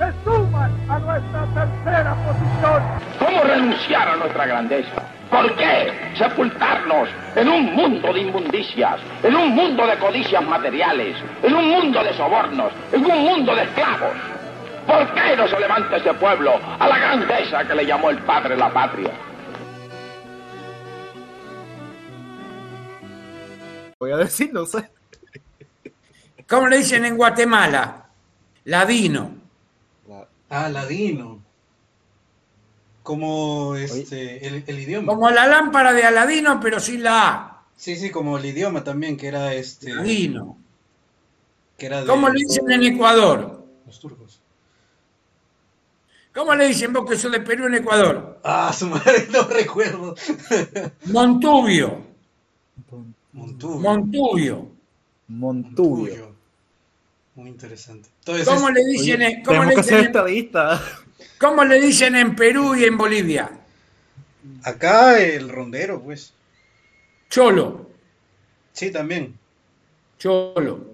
se suman a nuestra tercera posición. ¿Cómo renunciar a nuestra grandeza? ¿Por qué sepultarnos en un mundo de inmundicias, en un mundo de codicias materiales, en un mundo de sobornos, en un mundo de esclavos? ¿Por qué no se levanta ese pueblo a la grandeza que le llamó el padre la patria? Voy a decir, no sé. ¿Cómo le dicen en Guatemala? Ladino. Ah, ladino. Como este, el, el idioma. Como la lámpara de Aladino, pero sin la A. Sí, sí, como el idioma también, que era este. Ladino. Que era de ¿Cómo le dicen en Ecuador? los turcos. ¿Cómo le dicen vos que sos de Perú en Ecuador? Ah, su madre, no recuerdo. Montubio. Montubio. Montubio. Montubio. Muy interesante. Entonces, ¿Cómo le dicen, en- cómo le dicen, esta lista. cómo le dicen en Perú y en Bolivia? acá el rondero, pues. Cholo. Sí, también. Cholo.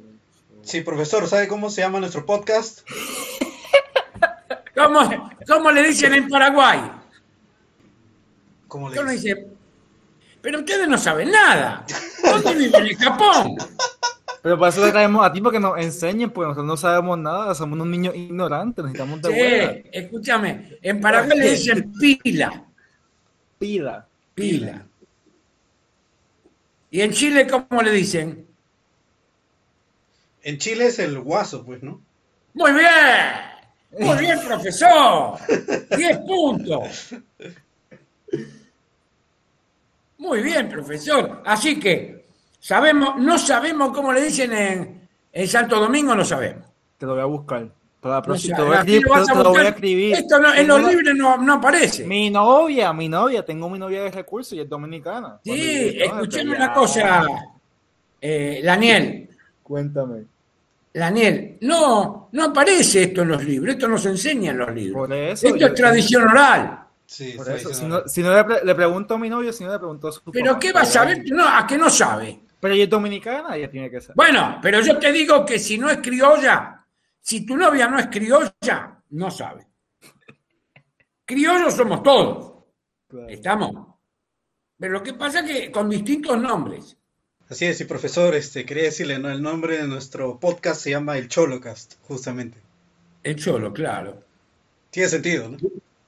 Sí, profesor, ¿sabe cómo se llama nuestro podcast? ¿Cómo, cómo le dicen en Paraguay? ¿Cómo le dicen? Pero ustedes no saben nada. ¿Dónde viven en Japón? Pero para eso le traemos a ti para que nos enseñen, porque nosotros no sabemos nada, somos unos niños ignorantes, necesitamos de. Sí, escúchame. En Paraguay le dicen pila. Pila. Pila. ¿Y en Chile cómo le dicen? En Chile es el guaso, pues, ¿no? Muy bien. Muy bien, profesor. 10 puntos. Muy bien, profesor. Así que sabemos, no sabemos cómo le dicen en, en Santo Domingo, no sabemos. Te lo voy a buscar. Para te lo voy a escribir. te lo voy a escribir. Esto no- en los libros no, no aparece. Mi novia, mi novia, tengo mi novia de recursos y es dominicana. Sí, pero una cosa, eh, Daniel. Cuéntame. Daniel, no, no aparece esto en los libros, esto no se enseña en los libros. Por eso. Esto yo- es tradición oral. Sí, Por eso. Si no, si no le, pre- le pregunto a mi novio, si no le pregunto a su Pero papá. ¿qué vas a saber? No, a que no sabe. Pero ella es dominicana, ella tiene que saber. Bueno, pero yo te digo que si no es criolla, si tu novia no es criolla, no sabe. Criollos somos todos, Claro. estamos. Pero lo que pasa es que con distintos nombres. Así es, sí, profesor, este, quería decirle, ¿no? El nombre de nuestro podcast se llama El Cholocast, justamente. El cholo, claro. Tiene sentido, ¿no?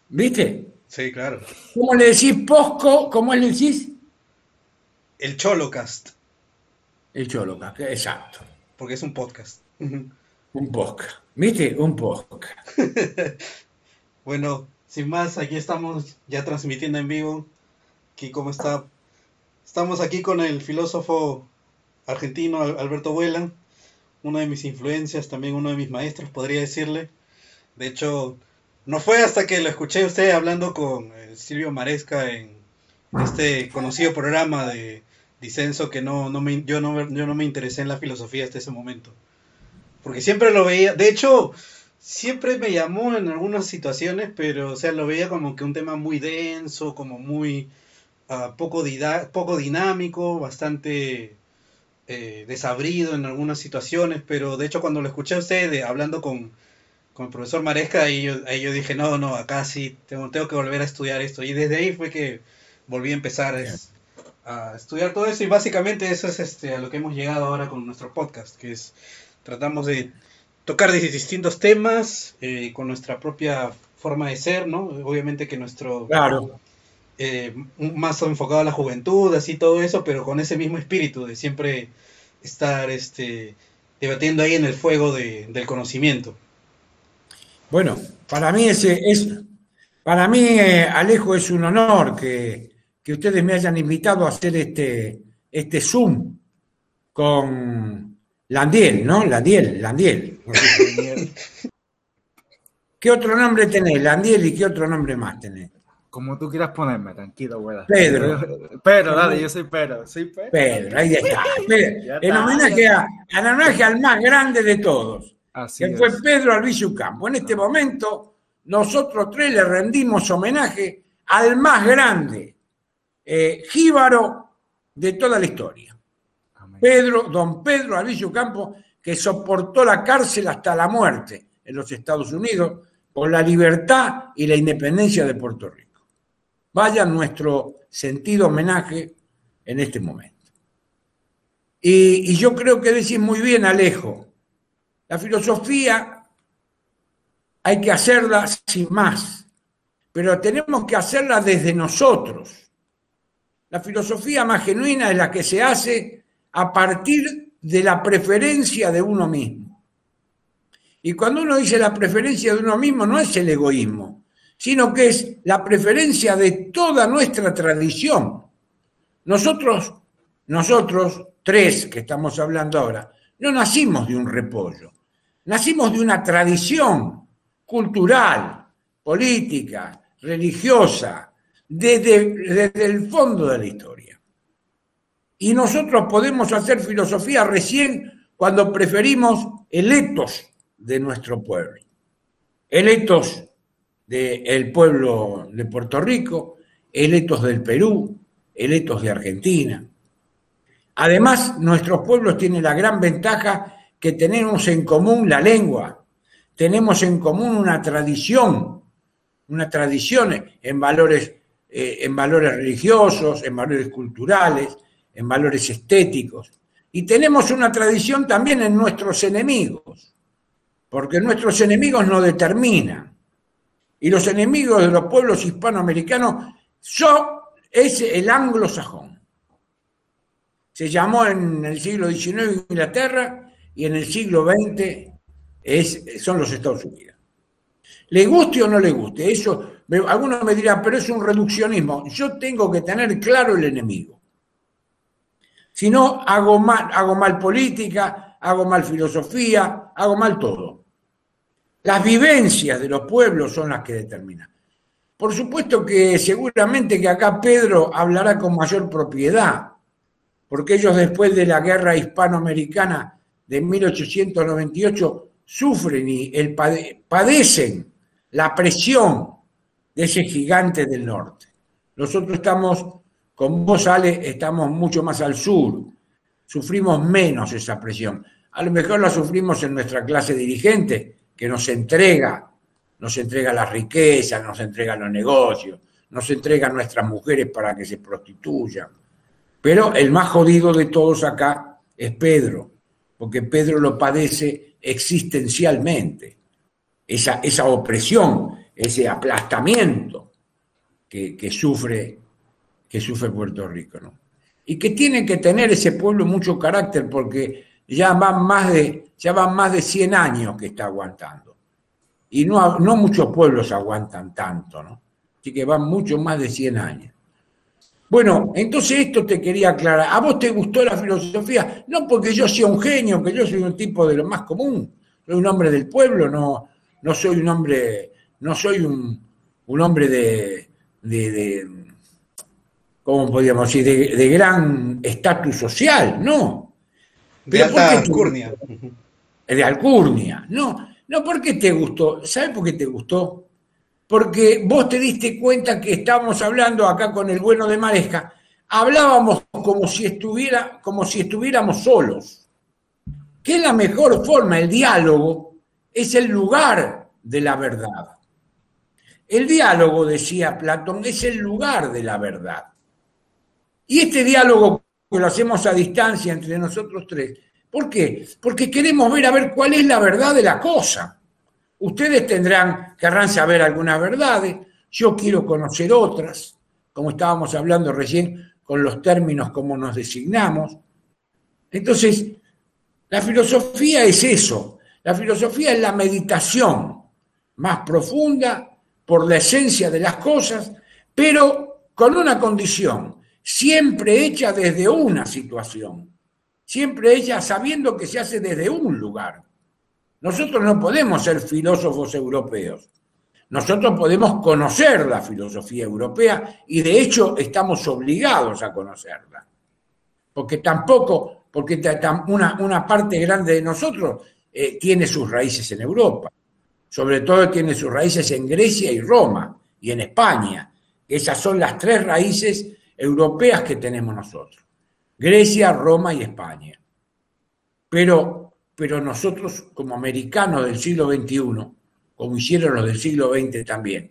¿Viste? Sí, claro. ¿Cómo le decís posco? ¿Cómo le decís? El Cholocast, El cholo, exacto. porque es un podcast. Un podcast. ¿Viste? Un podcast. Bueno, sin más, aquí estamos ya transmitiendo en vivo. Aquí, ¿cómo está? Estamos aquí con el filósofo argentino Al- Alberto Vuela, uno de mis influencias, también uno de mis maestros, podría decirle. De hecho, no fue hasta que lo escuché usted hablando con eh, Silvio Maresca en este conocido programa de disenso que no, no me, yo, no, yo no me interesé en la filosofía hasta ese momento. Porque siempre lo veía, de hecho, siempre me llamó en algunas situaciones, pero o sea, lo veía como que un tema muy denso, como muy ah, poco, dinámico, bastante eh, desabrido en algunas situaciones, pero de hecho cuando lo escuché a usted hablando con, con el profesor Maresca, ahí yo, dije, no, no, acá sí, tengo, tengo que volver a estudiar esto. Y desde ahí fue que volví a empezar a estudiar todo eso y básicamente eso es este, a lo que hemos llegado ahora con nuestro podcast, que es tratamos de tocar dis- distintos temas eh, con nuestra propia forma de ser, ¿no? Obviamente que nuestro Claro. eh, más enfocado a la juventud, así todo eso, pero con ese mismo espíritu de siempre estar este, debatiendo ahí en el fuego de- del conocimiento. Bueno, para mí ese es, para mí, eh, Alejo, es un honor que, que ustedes me hayan invitado a hacer este, este Zoom con Landiel, ¿no? Landiel, Landiel. ¿Qué otro nombre tenés, Landiel, y qué otro nombre más tenés? Como tú quieras ponerme, tranquilo, abuela. Pedro. Pedro, dale, yo soy Pedro. Soy Pedro. Pedro, ahí está. Pedro. Ya En homenaje, a, en homenaje al más grande de todos, Así que fue. Pedro Albizu Campo. En este momento, nosotros tres le rendimos homenaje al más grande eh, jíbaro de toda la historia. Amén. Pedro, don Pedro Albizu Campo, que soportó la cárcel hasta la muerte en los Estados Unidos por la libertad y la independencia de Puerto Rico. Vaya nuestro sentido homenaje en este momento. Y, y yo creo que decís muy bien, Alejo, la filosofía hay que hacerla sin más, pero tenemos que hacerla desde nosotros. La filosofía más genuina es la que se hace a partir de la preferencia de uno mismo. Y cuando uno dice la preferencia de uno mismo, no es el egoísmo, sino que es la preferencia de toda nuestra tradición. Nosotros, nosotros tres que estamos hablando ahora, no nacimos de un repollo, nacimos de una tradición cultural, política, religiosa, desde, desde el fondo de la historia. Y nosotros podemos hacer filosofía recién cuando preferimos electos de nuestro pueblo, electos del pueblo de Puerto Rico, electos del Perú, electos de Argentina. Además, nuestros pueblos tienen la gran ventaja que tenemos en común la lengua, tenemos en común una tradición, una tradición en valores, eh, en valores religiosos, en valores culturales, en valores estéticos. Y tenemos una tradición también en nuestros enemigos, porque nuestros enemigos nos determinan. Y los enemigos de los pueblos hispanoamericanos son, es el anglosajón. Se llamó en el siglo XIX Inglaterra y en el siglo XX son los Estados Unidos. Le guste o no le guste, eso, algunos me dirán, pero es un reduccionismo. Yo tengo que tener claro el enemigo. Si no, hago mal, política, hago mal filosofía, hago mal todo. Las vivencias de los pueblos son las que determinan. Por supuesto que seguramente que acá Pedro hablará con mayor propiedad, porque ellos después de la guerra hispanoamericana de 1898 sufren y el pade- padecen la presión de ese gigante del norte. Nosotros estamos, con vos Ale, estamos mucho más al sur, sufrimos menos esa presión. A lo mejor la sufrimos en nuestra clase dirigente, que nos entrega, nos entrega la riqueza, nos entrega los negocios, nos entrega nuestras mujeres para que se prostituyan. Pero el más jodido de todos acá es Pedro, porque Pedro lo padece existencialmente, esa, esa opresión, ese aplastamiento que, sufre, que sufre Puerto Rico. ¿no? Y que tiene que tener ese pueblo mucho carácter, porque ya van más de, ya van más de 100 años que está aguantando. Y no, no muchos pueblos aguantan tanto, ¿no? Así que van mucho más de 100 años. Bueno, entonces esto te quería aclarar. ¿A vos te gustó la filosofía? No porque yo sea un genio, que yo soy un tipo de lo más común. Soy un hombre del pueblo, no, no soy un hombre, no soy un, un hombre de, de, de- ¿cómo podríamos decir? De, de gran estatus social, no. De Pero ¿por alta alcurnia. de Alcurnia. No, no, ¿por qué te gustó? ¿Sabes por qué te gustó? Porque vos te diste cuenta que estábamos hablando acá con el bueno de Maresca, hablábamos como si estuviera, como si estuviéramos solos. Que es la mejor forma, el diálogo es el lugar de la verdad. El diálogo, decía Platón, es el lugar de la verdad. Y este diálogo que lo hacemos a distancia entre nosotros tres, ¿por qué? Porque queremos ver a ver cuál es la verdad de la cosa. Ustedes tendrán, querrán saber algunas verdades, yo quiero conocer otras, como estábamos hablando recién con los términos como nos designamos. Entonces, la filosofía es eso, la filosofía es la meditación más profunda por la esencia de las cosas, pero con una condición, siempre hecha desde una situación, siempre ella sabiendo que se hace desde un lugar. Nosotros no podemos ser filósofos europeos. Nosotros podemos conocer la filosofía europea y de hecho estamos obligados a conocerla. Porque tampoco, porque una, una parte grande de nosotros eh, tiene sus raíces en Europa. Sobre todo tiene sus raíces en Grecia y Roma y en España. Esas son las tres raíces europeas que tenemos nosotros. Grecia, Roma y España. Pero, pero nosotros, como americanos del siglo XXI, como hicieron los del siglo XX también,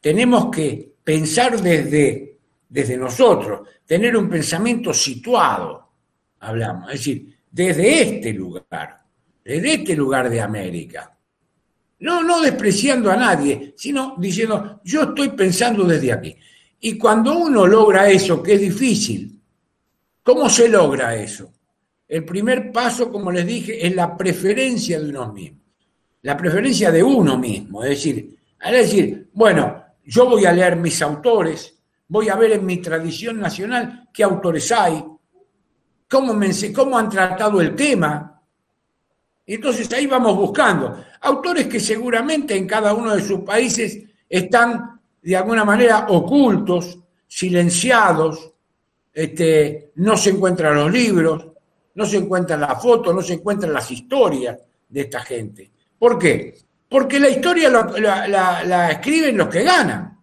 tenemos que pensar desde, desde nosotros, tener un pensamiento situado, hablamos, es decir, desde este lugar, desde este lugar de América. No, no despreciando a nadie, sino diciendo, yo estoy pensando desde aquí. Y cuando uno logra eso, que es difícil, ¿cómo se logra eso? El primer paso, como les dije, es la preferencia de uno mismo. La preferencia de uno mismo. Es decir, es decir, bueno, yo voy a leer mis autores, voy a ver en mi tradición nacional qué autores hay, cómo, me, cómo han tratado el tema. Entonces ahí vamos buscando. Autores que seguramente en cada uno de sus países están de alguna manera ocultos, silenciados, este, no se encuentran los libros, no se encuentran las fotos, no se encuentran las historias de esta gente. ¿Por qué? Porque la historia la, escriben los que ganan.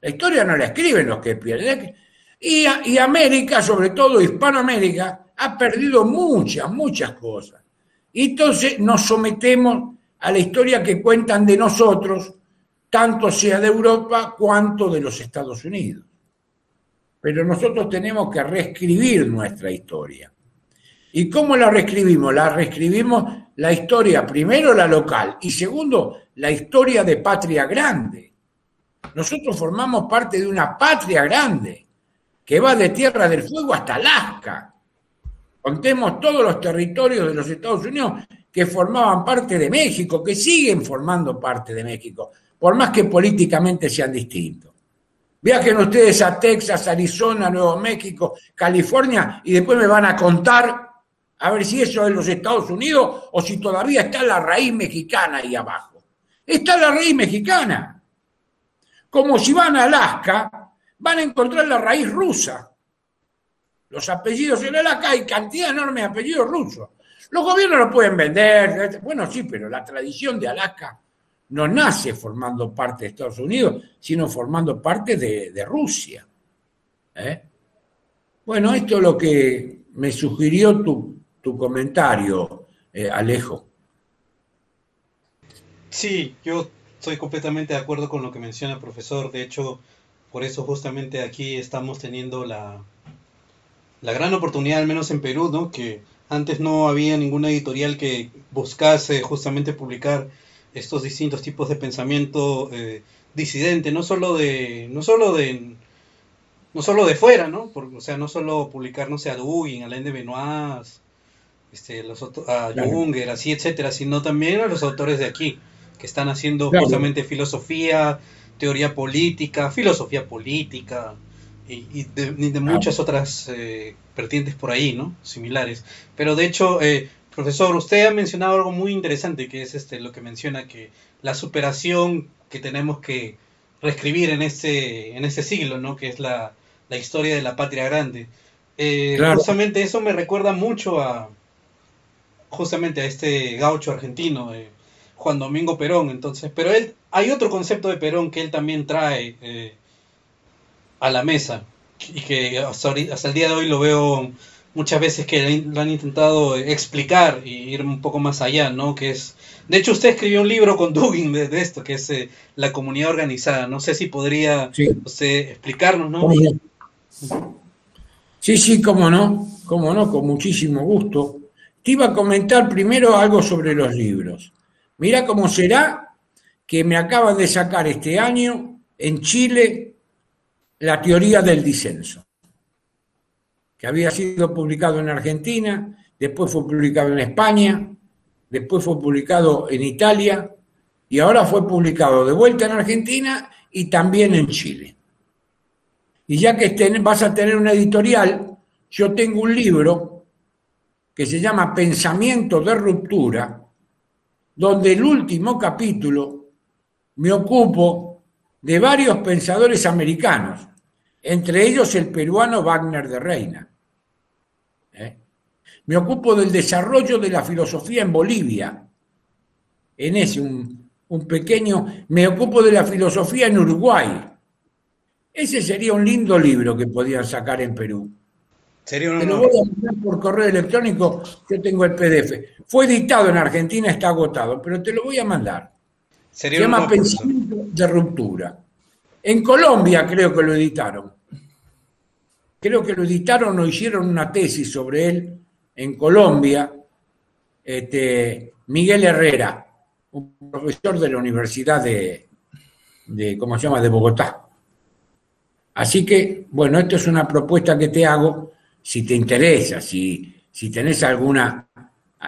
La historia no la escriben los que pierden. Y, y América, sobre todo Hispanoamérica, ha perdido muchas, muchas cosas. Y entonces nos sometemos a la historia que cuentan de nosotros tanto sea de Europa cuanto de los Estados Unidos. Pero nosotros tenemos que reescribir nuestra historia. ¿Y cómo la reescribimos? La reescribimos la historia, primero la local y segundo, la historia de patria grande. Nosotros formamos parte de una patria grande que va de Tierra del Fuego hasta Alaska. Contemos todos los territorios de los Estados Unidos que formaban parte de México, que siguen formando parte de México por más que políticamente sean distintos. Viajen ustedes a Texas, Arizona, Nuevo México, California y después me van a contar a ver si eso es los Estados Unidos o si todavía está la raíz mexicana ahí abajo. Está la raíz mexicana. Como si van a Alaska, van a encontrar la raíz rusa. Los apellidos en Alaska hay cantidad enorme de apellidos rusos. Los gobiernos lo pueden vender, bueno, sí, pero la tradición de Alaska no nace formando parte de Estados Unidos, sino formando parte de, Rusia. ¿eh? Bueno, esto es lo que me sugirió tu, comentario, eh, Alejo. Sí, yo estoy completamente de acuerdo con lo que menciona el profesor. De hecho, por eso justamente aquí estamos teniendo la, la gran oportunidad, al menos en Perú, ¿no? que antes no había ninguna editorial que buscase justamente publicar estos distintos tipos de pensamiento eh, disidente, no solo de, no solo de, no solo de fuera, ¿no? o sea, no solo publicar, no sé, a Dugin, a Alain de Benoit, este, los, a Junger, así, etcétera, sino también a los autores de aquí, que están haciendo justamente filosofía, teoría política, filosofía política, y, de, muchas otras eh, vertientes por ahí, ¿no? Similares. Pero de hecho, eh, Profesor, usted ha mencionado algo muy interesante, que es este lo que menciona que la superación que tenemos que reescribir en este, en este siglo, ¿no? Que es la, historia de la patria grande. Eh, justamente eso me recuerda mucho a justamente a este gaucho argentino, eh, Juan Domingo Perón, entonces, pero él, hay otro concepto de Perón que él también trae eh, a la mesa y que hasta, hasta el día de hoy lo veo muchas veces que lo han intentado explicar y ir un poco más allá, ¿no? Que es, de hecho, usted escribió un libro con Dugin de, esto, que es eh, la comunidad organizada. No sé si podría usted explicarnos, ¿no? Sí, sí, cómo no, cómo no, con muchísimo gusto. Te iba a comentar primero algo sobre los libros. Mira cómo será que me acaban de sacar este año en Chile la teoría del disenso que había sido publicado en Argentina, después fue publicado en España, después fue publicado en Italia y ahora fue publicado de vuelta en Argentina y también en Chile. Y ya que vas a tener una editorial, yo tengo un libro que se llama Pensamiento de Ruptura, donde el último capítulo me ocupo de varios pensadores americanos, entre ellos el peruano Wagner de Reina. ¿Eh? Me ocupo del desarrollo de la filosofía en Bolivia, en ese, un, un pequeño, me ocupo de la filosofía en Uruguay. Ese sería un lindo libro que podían sacar en Perú. Sería un Te lo voy a mandar por correo electrónico, yo tengo el PDF. Fue editado en Argentina, está agotado, pero te lo voy a mandar. Se Sería un llama. Pensamiento de Ruptura. En Colombia creo que lo editaron. Creo que lo editaron o hicieron una tesis sobre él en Colombia. Este, Miguel Herrera, un profesor de la Universidad de, de, ¿cómo se llama?, de Bogotá. Así que, bueno, esto es una propuesta que te hago, si te interesa, si, si tenés alguna,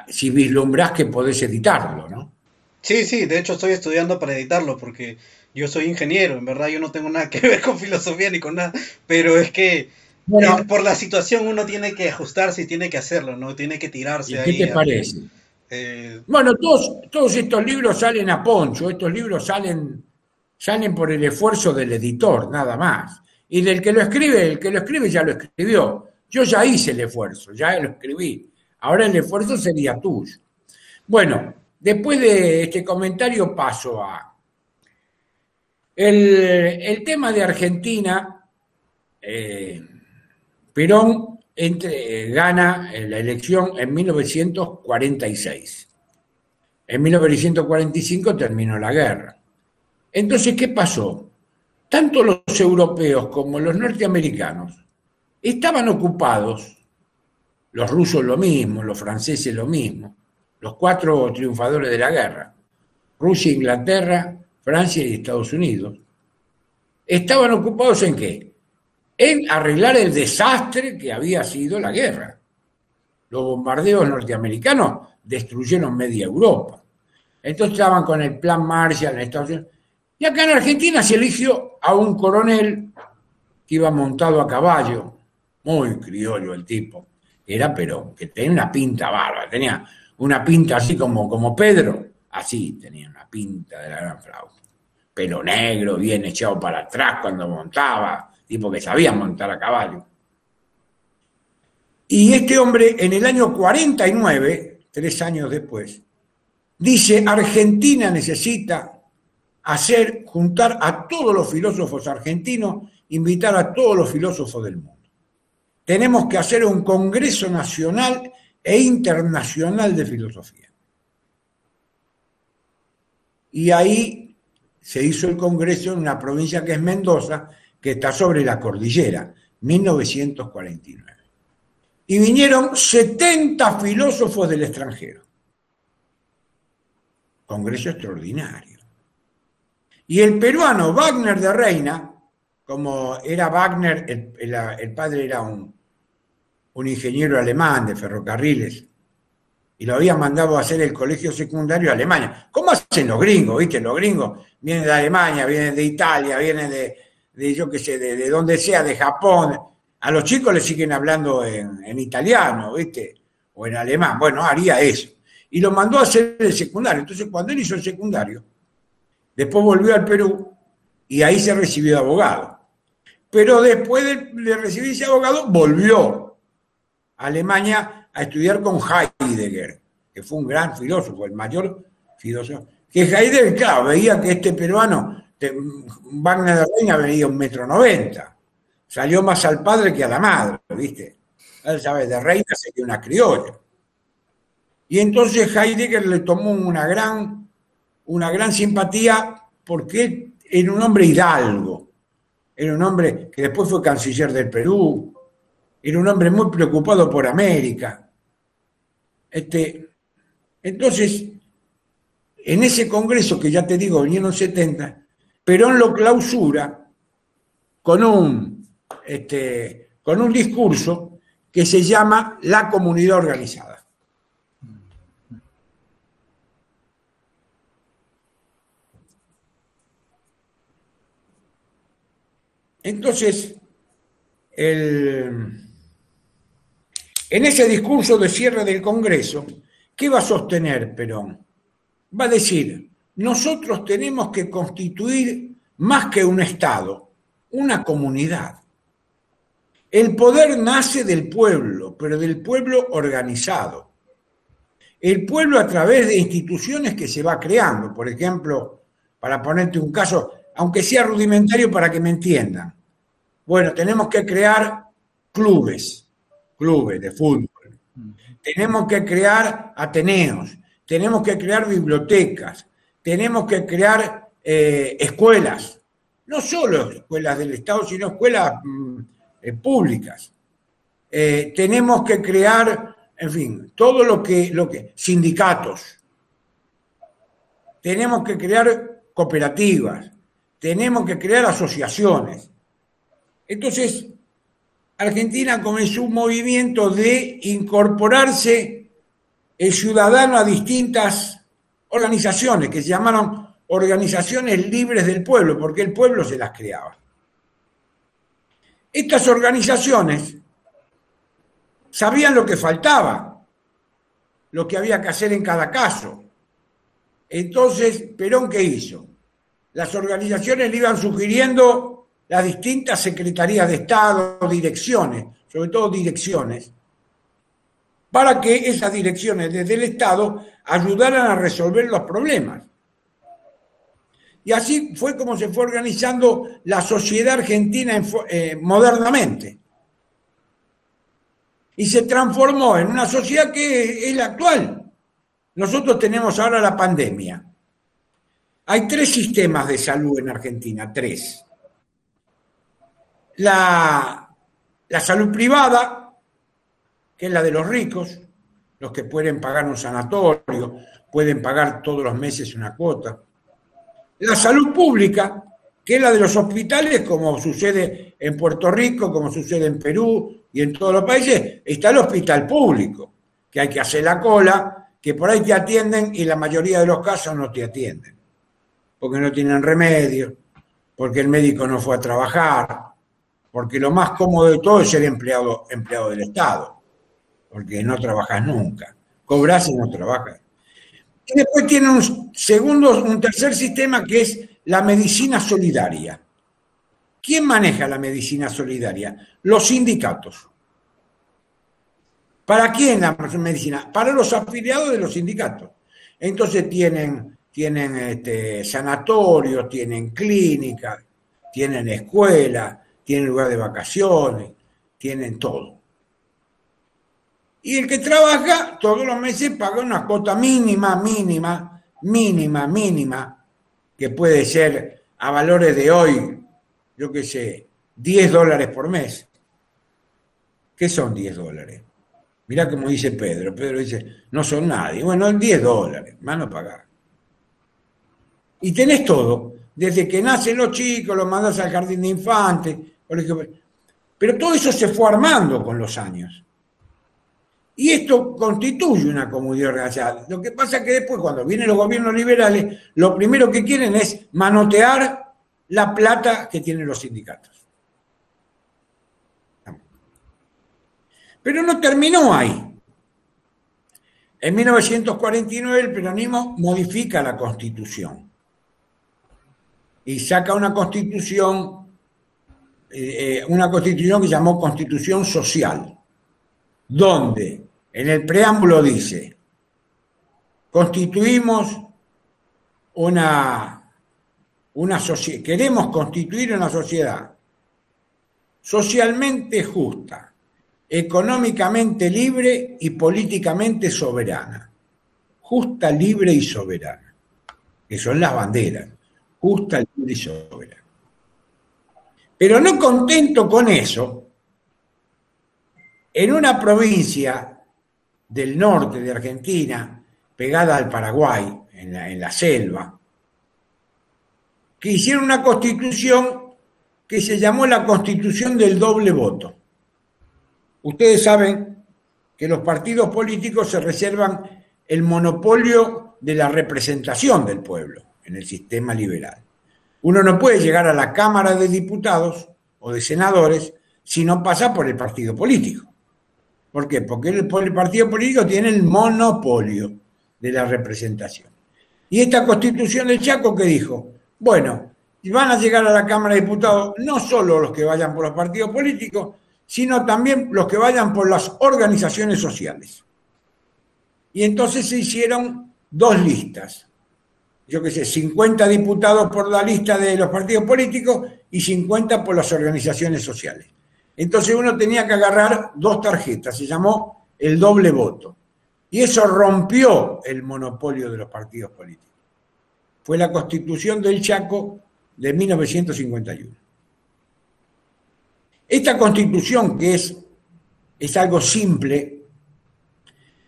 si vislumbrás que podés editarlo, ¿no? Sí, sí, de hecho estoy estudiando para editarlo porque yo soy ingeniero, en verdad yo no tengo nada que ver con filosofía ni con nada, pero es que Bueno. eh, por la situación uno tiene que ajustarse y tiene que hacerlo, ¿no? Tiene que tirarse ¿Y ahí. qué te a- parece? eh, Bueno, todos, todos estos libros salen a Poncho, estos libros salen, salen por el esfuerzo del editor, nada más. Y del que lo escribe, el que lo escribe ya lo escribió. Yo ya hice el esfuerzo, ya lo escribí. Ahora el esfuerzo sería tuyo. Bueno, después de este comentario paso a... El, tema de Argentina, eh, Perón entre- gana eh, la elección en 1946. En 1945 terminó la guerra. Entonces, ¿qué pasó? Tanto los europeos como los norteamericanos estaban ocupados, los rusos lo mismo, los franceses lo mismo, los cuatro triunfadores de la guerra, Rusia, Inglaterra, Francia y Estados Unidos, estaban ocupados en qué? En arreglar el desastre que había sido la guerra. Los bombardeos norteamericanos destruyeron media Europa. Entonces estaban con el plan Marshall en Estados Unidos. Y acá en Argentina se eligió a un coronel que iba montado a caballo, muy criollo el tipo, era Perón, que tenía una pinta bárbara, tenía una pinta así como, como Pedro, así tenía una pinta de la gran flauta. Pelo negro, bien echado para atrás cuando montaba, tipo que sabía montar a caballo. Y este hombre en el año 49, tres años después, dice, Argentina necesita hacer, juntar a todos los filósofos argentinos, invitar a todos los filósofos del mundo. Tenemos que hacer un Congreso Nacional e Internacional de Filosofía. Y ahí se hizo el Congreso en una provincia que es Mendoza, que está sobre la cordillera, 1949. Y vinieron 70 filósofos del extranjero. Congreso extraordinario. Y el peruano Wagner de Reina, como era Wagner, el, padre era un ingeniero alemán de ferrocarriles, y lo había mandado a hacer el colegio secundario a Alemania. ¿Cómo hacen los gringos? ¿Viste? Los gringos vienen de Alemania, vienen de Italia, vienen de, de yo qué sé, de, de donde sea, de Japón. A los chicos les siguen hablando en, en italiano, ¿viste? O en alemán. Bueno, haría eso. Y lo mandó a hacer el secundario. Entonces, cuando él hizo el secundario, después volvió al Perú y ahí se recibió de abogado. Pero después de, de recibirse abogado, volvió a Alemania a estudiar con Heidegger, que fue un gran filósofo, el mayor filósofo. Que Heidegger, claro, veía que este peruano, Wagner de Reina, veía un metro noventa. Salió más al padre que a la madre, ¿viste? Él sabe, de Reina sería una criolla. Y entonces Heidegger le tomó una gran, una gran simpatía porque era un hombre hidalgo, era un hombre que después fue canciller del Perú, era un hombre muy preocupado por América. Este, entonces, en ese congreso que ya te digo, vinieron 70, Perón lo clausura con un, este, con un discurso que se llama La Comunidad Organizada. Entonces, el, En ese discurso de cierre del Congreso, ¿qué va a sostener Perón? Va a decir, nosotros tenemos que constituir más que un Estado, una comunidad. El poder nace del pueblo, pero del pueblo organizado. El pueblo a través de instituciones que se va creando. Por ejemplo, para ponerte un caso, aunque sea rudimentario para que me entiendan. Bueno, tenemos que crear clubes, clubes de fútbol. Tenemos que crear ateneos, tenemos que crear bibliotecas, tenemos que crear eh, escuelas, no solo escuelas del Estado, sino escuelas mm, eh, públicas. Eh, tenemos que crear, en fin, todo lo que, lo que, sindicatos. Tenemos que crear cooperativas, tenemos que crear asociaciones. Entonces, Argentina comenzó un movimiento de incorporarse el ciudadano a distintas organizaciones que se llamaron organizaciones libres del pueblo, porque el pueblo se las creaba. Estas organizaciones sabían lo que faltaba, lo que había que hacer en cada caso. Entonces, Perón, ¿qué hizo? Las organizaciones le iban sugiriendo las distintas secretarías de Estado, direcciones, sobre todo direcciones, para que esas direcciones desde el Estado ayudaran a resolver los problemas. Y así fue como se fue organizando la sociedad argentina eh, modernamente. Y se transformó en una sociedad que es la actual. Nosotros tenemos ahora la pandemia. Hay tres sistemas de salud en Argentina, tres. La, la salud privada, que es la de los ricos, los que pueden pagar un sanatorio, pueden pagar todos los meses una cuota. La salud pública, que es la de los hospitales, como sucede en Puerto Rico, como sucede en Perú y en todos los países, está el hospital público, que hay que hacer la cola, que por ahí te atienden y la mayoría de los casos no te atienden, porque no tienen remedio, porque el médico no fue a trabajar, porque lo más cómodo de todo es ser empleado, empleado del Estado, porque no trabajas nunca, cobras y no trabajas. Y después tiene un segundo, un tercer sistema que es la medicina solidaria. ¿Quién maneja la medicina solidaria? Los sindicatos. ¿Para quién la medicina? Para los afiliados de los sindicatos. Entonces tienen, tienen este, sanatorios, tienen clínicas, tienen escuela, tienen lugar de vacaciones, tienen todo. Y el que trabaja todos los meses paga una cuota mínima, mínima, mínima, mínima, que puede ser a valores de hoy, yo qué sé, 10 dólares por mes. ¿Qué son 10 dólares? Mirá como dice Pedro. Pedro dice, no son nadie. Bueno, 10 dólares, más no pagar. Y tenés todo. Desde que nacen los chicos, los mandas al jardín de infantes. Pero todo eso se fue armando con los años. Y esto constituye una comunidad organizada. Lo que pasa es que después, cuando vienen los gobiernos liberales, lo primero que quieren es manotear la plata que tienen los sindicatos. Pero no terminó ahí. En 1949 el peronismo modifica la constitución y saca una constitución, eh, eh, una constitución que llamó constitución social donde en el preámbulo dice, constituimos una, una sociedad, queremos constituir una sociedad socialmente justa, económicamente libre y políticamente soberana. Justa, libre y soberana, que son las banderas, justa, libre y soberana. Pero no contento con eso, en una provincia del norte de Argentina, pegada al Paraguay, en la, selva, que hicieron una constitución que se llamó la constitución del doble voto. Ustedes saben que los partidos políticos se reservan el monopolio de la representación del pueblo en el sistema liberal. Uno no puede llegar a la Cámara de Diputados o de Senadores si no pasa por el partido político. ¿Por qué? Porque el, partido político tiene el monopolio de la representación. Y esta constitución del Chaco que dijo, bueno, van a llegar a la Cámara de Diputados no solo los que vayan por los partidos políticos, sino también los que vayan por las organizaciones sociales. Y entonces se hicieron dos listas. Yo qué sé, 50 diputados por la lista de los partidos políticos y 50 por las organizaciones sociales. Entonces uno tenía que agarrar dos tarjetas, se llamó el doble voto. Y eso rompió el monopolio de los partidos políticos. Fue la constitución del Chaco de 1951. Esta constitución, que es, es algo simple,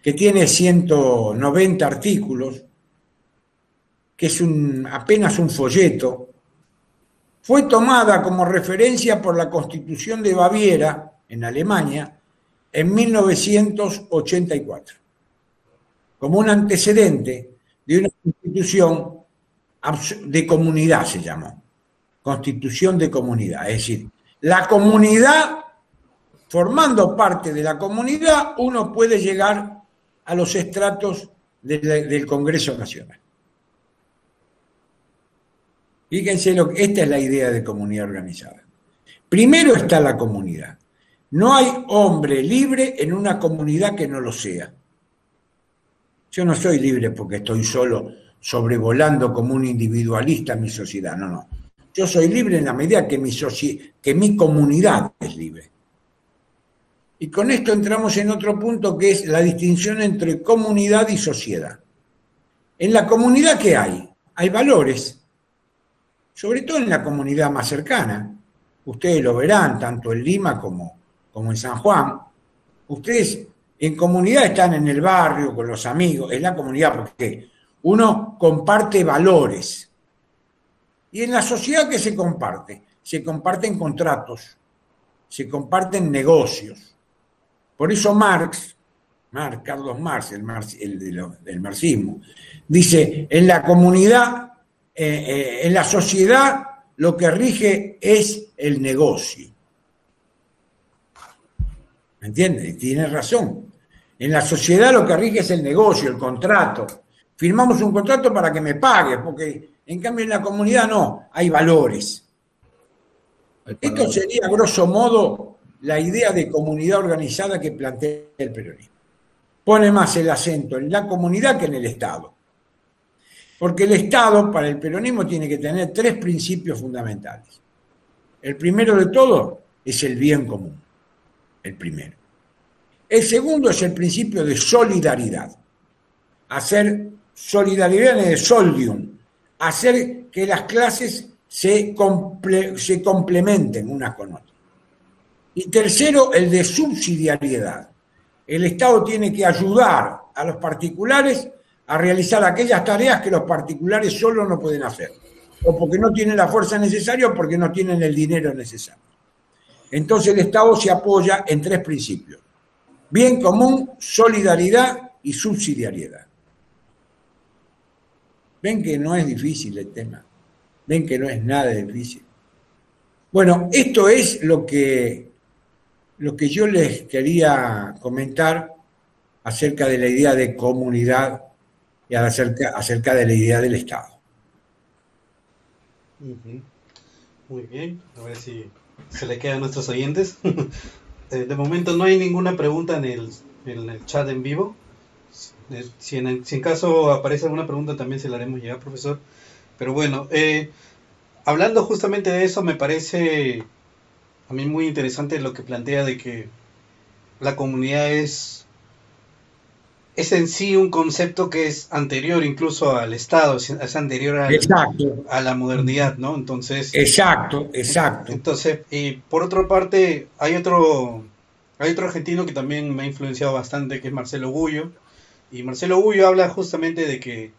que tiene 190 artículos, que es un, apenas un folleto, fue tomada como referencia por la Constitución de Baviera, en Alemania, en 1984, como un antecedente de una constitución de comunidad, se llamó, constitución de comunidad, es decir, la comunidad, formando parte de la comunidad, uno puede llegar a los estratos del Congreso Nacional. Fíjense, lo, esta es la idea de comunidad organizada. Primero está la comunidad. No hay hombre libre en una comunidad que no lo sea. Yo no soy libre porque estoy solo sobrevolando como un individualista mi sociedad, no, no. Yo soy libre en la medida que mi, que mi comunidad es libre. Y con esto entramos en otro punto que es la distinción entre comunidad y sociedad. En la comunidad, ¿qué hay? Hay valores, sobre todo en la comunidad más cercana. Ustedes lo verán, tanto en Lima como, en San Juan. Ustedes en comunidad están en el barrio, con los amigos, en la comunidad, porque uno comparte valores. Y en la sociedad que se comparte, se comparten contratos, se comparten negocios. Por eso Marx, Marx Carlos Marx, el, del marxismo, dice, en la comunidad eh, eh, en la sociedad lo que rige es el negocio. ¿Me entiendes? Tiene razón. En la sociedad lo que rige es el negocio, el contrato. Firmamos un contrato para que me pague, porque en cambio en la comunidad no, hay valores. Esto sería, grosso modo, la idea de comunidad organizada que plantea el peronismo. Pone más el acento en la comunidad que en el Estado. Porque el Estado, para el peronismo, tiene que tener tres principios fundamentales. El primero de todo es el bien común, el primero. El segundo es el principio de solidaridad. Hacer solidaridad en el solidium, hacer que las clases se, se complementen unas con otras. Y tercero, el de subsidiariedad. El Estado tiene que ayudar a los particulares a realizar aquellas tareas que los particulares solo no pueden hacer, o porque no tienen la fuerza necesaria o porque no tienen el dinero necesario. Entonces el Estado se apoya en tres principios. Bien común, solidaridad y subsidiariedad. Ven que no es difícil el tema. Ven que no es nada difícil. Bueno, esto es lo que, lo que yo les quería comentar acerca de la idea de comunidad acerca, de la idea del Estado. Muy bien, a ver si se le queda a nuestros oyentes. Eh, de momento no hay ninguna pregunta en el, en el chat en vivo. Eh, si en, si en, caso aparece alguna pregunta también se la haremos llegar, profesor. Pero bueno, eh, hablando justamente de eso, me parece a mí muy interesante lo que plantea de que la comunidad es es en sí un concepto que es anterior incluso al Estado, es anterior a la modernidad, ¿no? Entonces. Exacto, exacto. Entonces, y por otra parte, hay otro, hay otro argentino que también me ha influenciado bastante, que es Marcelo Gullo. Y Marcelo Gullo habla justamente de que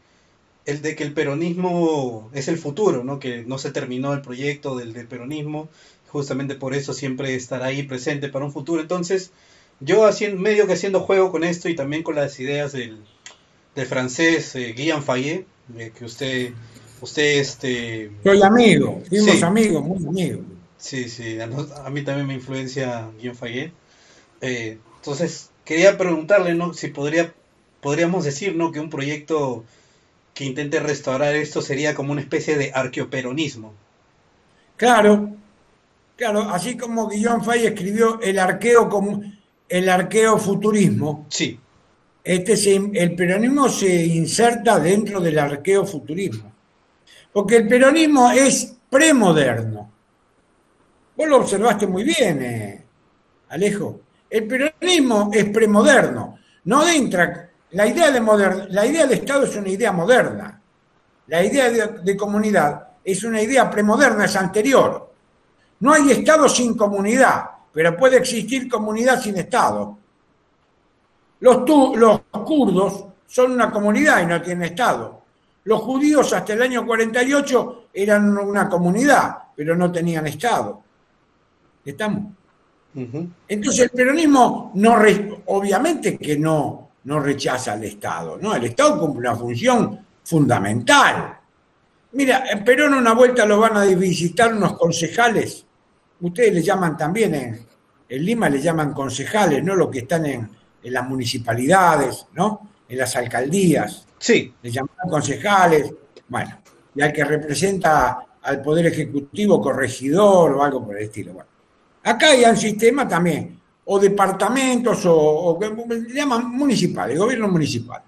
el de que el peronismo es el futuro, ¿no? Que no se terminó el proyecto del, del peronismo, justamente por eso siempre estará ahí presente para un futuro. Entonces, yo haciendo, medio que haciendo juego con esto y también con las ideas del, del francés eh, Guillaume Fayet, que usted, usted este... Soy amigo, fuimos amigos, muy amigos. Sí, sí, a, mí también me influencia Guillaume Fayet. Eh, entonces, quería preguntarle, ¿no? Si podría, podríamos decir, ¿no? Que un proyecto que intente restaurar esto sería como una especie de arqueoperonismo. Claro, claro, así como Guillaume Fay escribió el arqueo como el arqueofuturismo. Sí. Este se- el peronismo se inserta dentro del arqueofuturismo. Porque el peronismo es premoderno. Vos lo observaste muy bien, eh, Alejo. El peronismo es premoderno. No entra. La idea, de moder- la idea de Estado es una idea moderna. La idea de, de comunidad es una idea premoderna, es anterior. No hay Estado sin comunidad, pero puede existir comunidad sin Estado. Los, tu- los kurdos son una comunidad y no tienen Estado. Los judíos hasta el año 48 eran una comunidad, pero no tenían Estado. ¿Estamos? Entonces el peronismo no re- obviamente que no, no rechaza al Estado, ¿no? El Estado cumple una función fundamental. Mira, en Perón una vuelta lo van a visitar unos concejales, ustedes le llaman también, en, en Lima le llaman concejales, ¿no? Los que están en, en las municipalidades, ¿no? En las alcaldías Sí, le llaman concejales, bueno, y al que representa al Poder Ejecutivo, corregidor o algo por el estilo. Bueno, acá hay un sistema también, o departamentos, o, o le llaman municipales, gobierno municipal.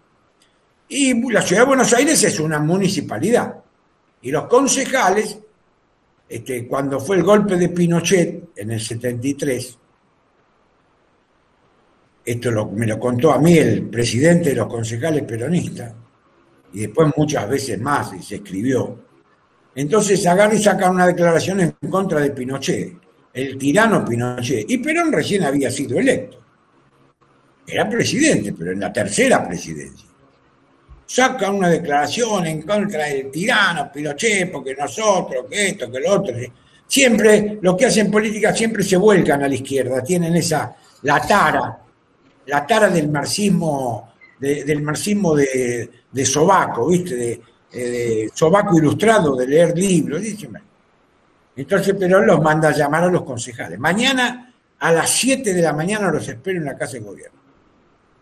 Y la ciudad de Buenos Aires es una municipalidad. Y los concejales, este, cuando fue el golpe de Pinochet en el 73, esto lo- me lo contó a mí el presidente de los concejales peronistas, y después muchas veces más, y se escribió. Entonces agarra y saca una declaración en contra de Pinochet, el tirano Pinochet. Y Perón recién había sido electo. Era presidente, pero en la tercera presidencia. Saca una declaración en contra del tirano Pinochet, porque nosotros, que esto, que lo otro. Siempre, lo que hacen política siempre se vuelcan a la izquierda, tienen esa, la tara, la tara del marxismo, de- del marxismo de, sobaco, ¿viste? Eh, de sobaco ilustrado, de leer libros. Entonces Perón los manda a llamar a los concejales. Mañana a las 7 de la mañana los espero en la Casa de Gobierno.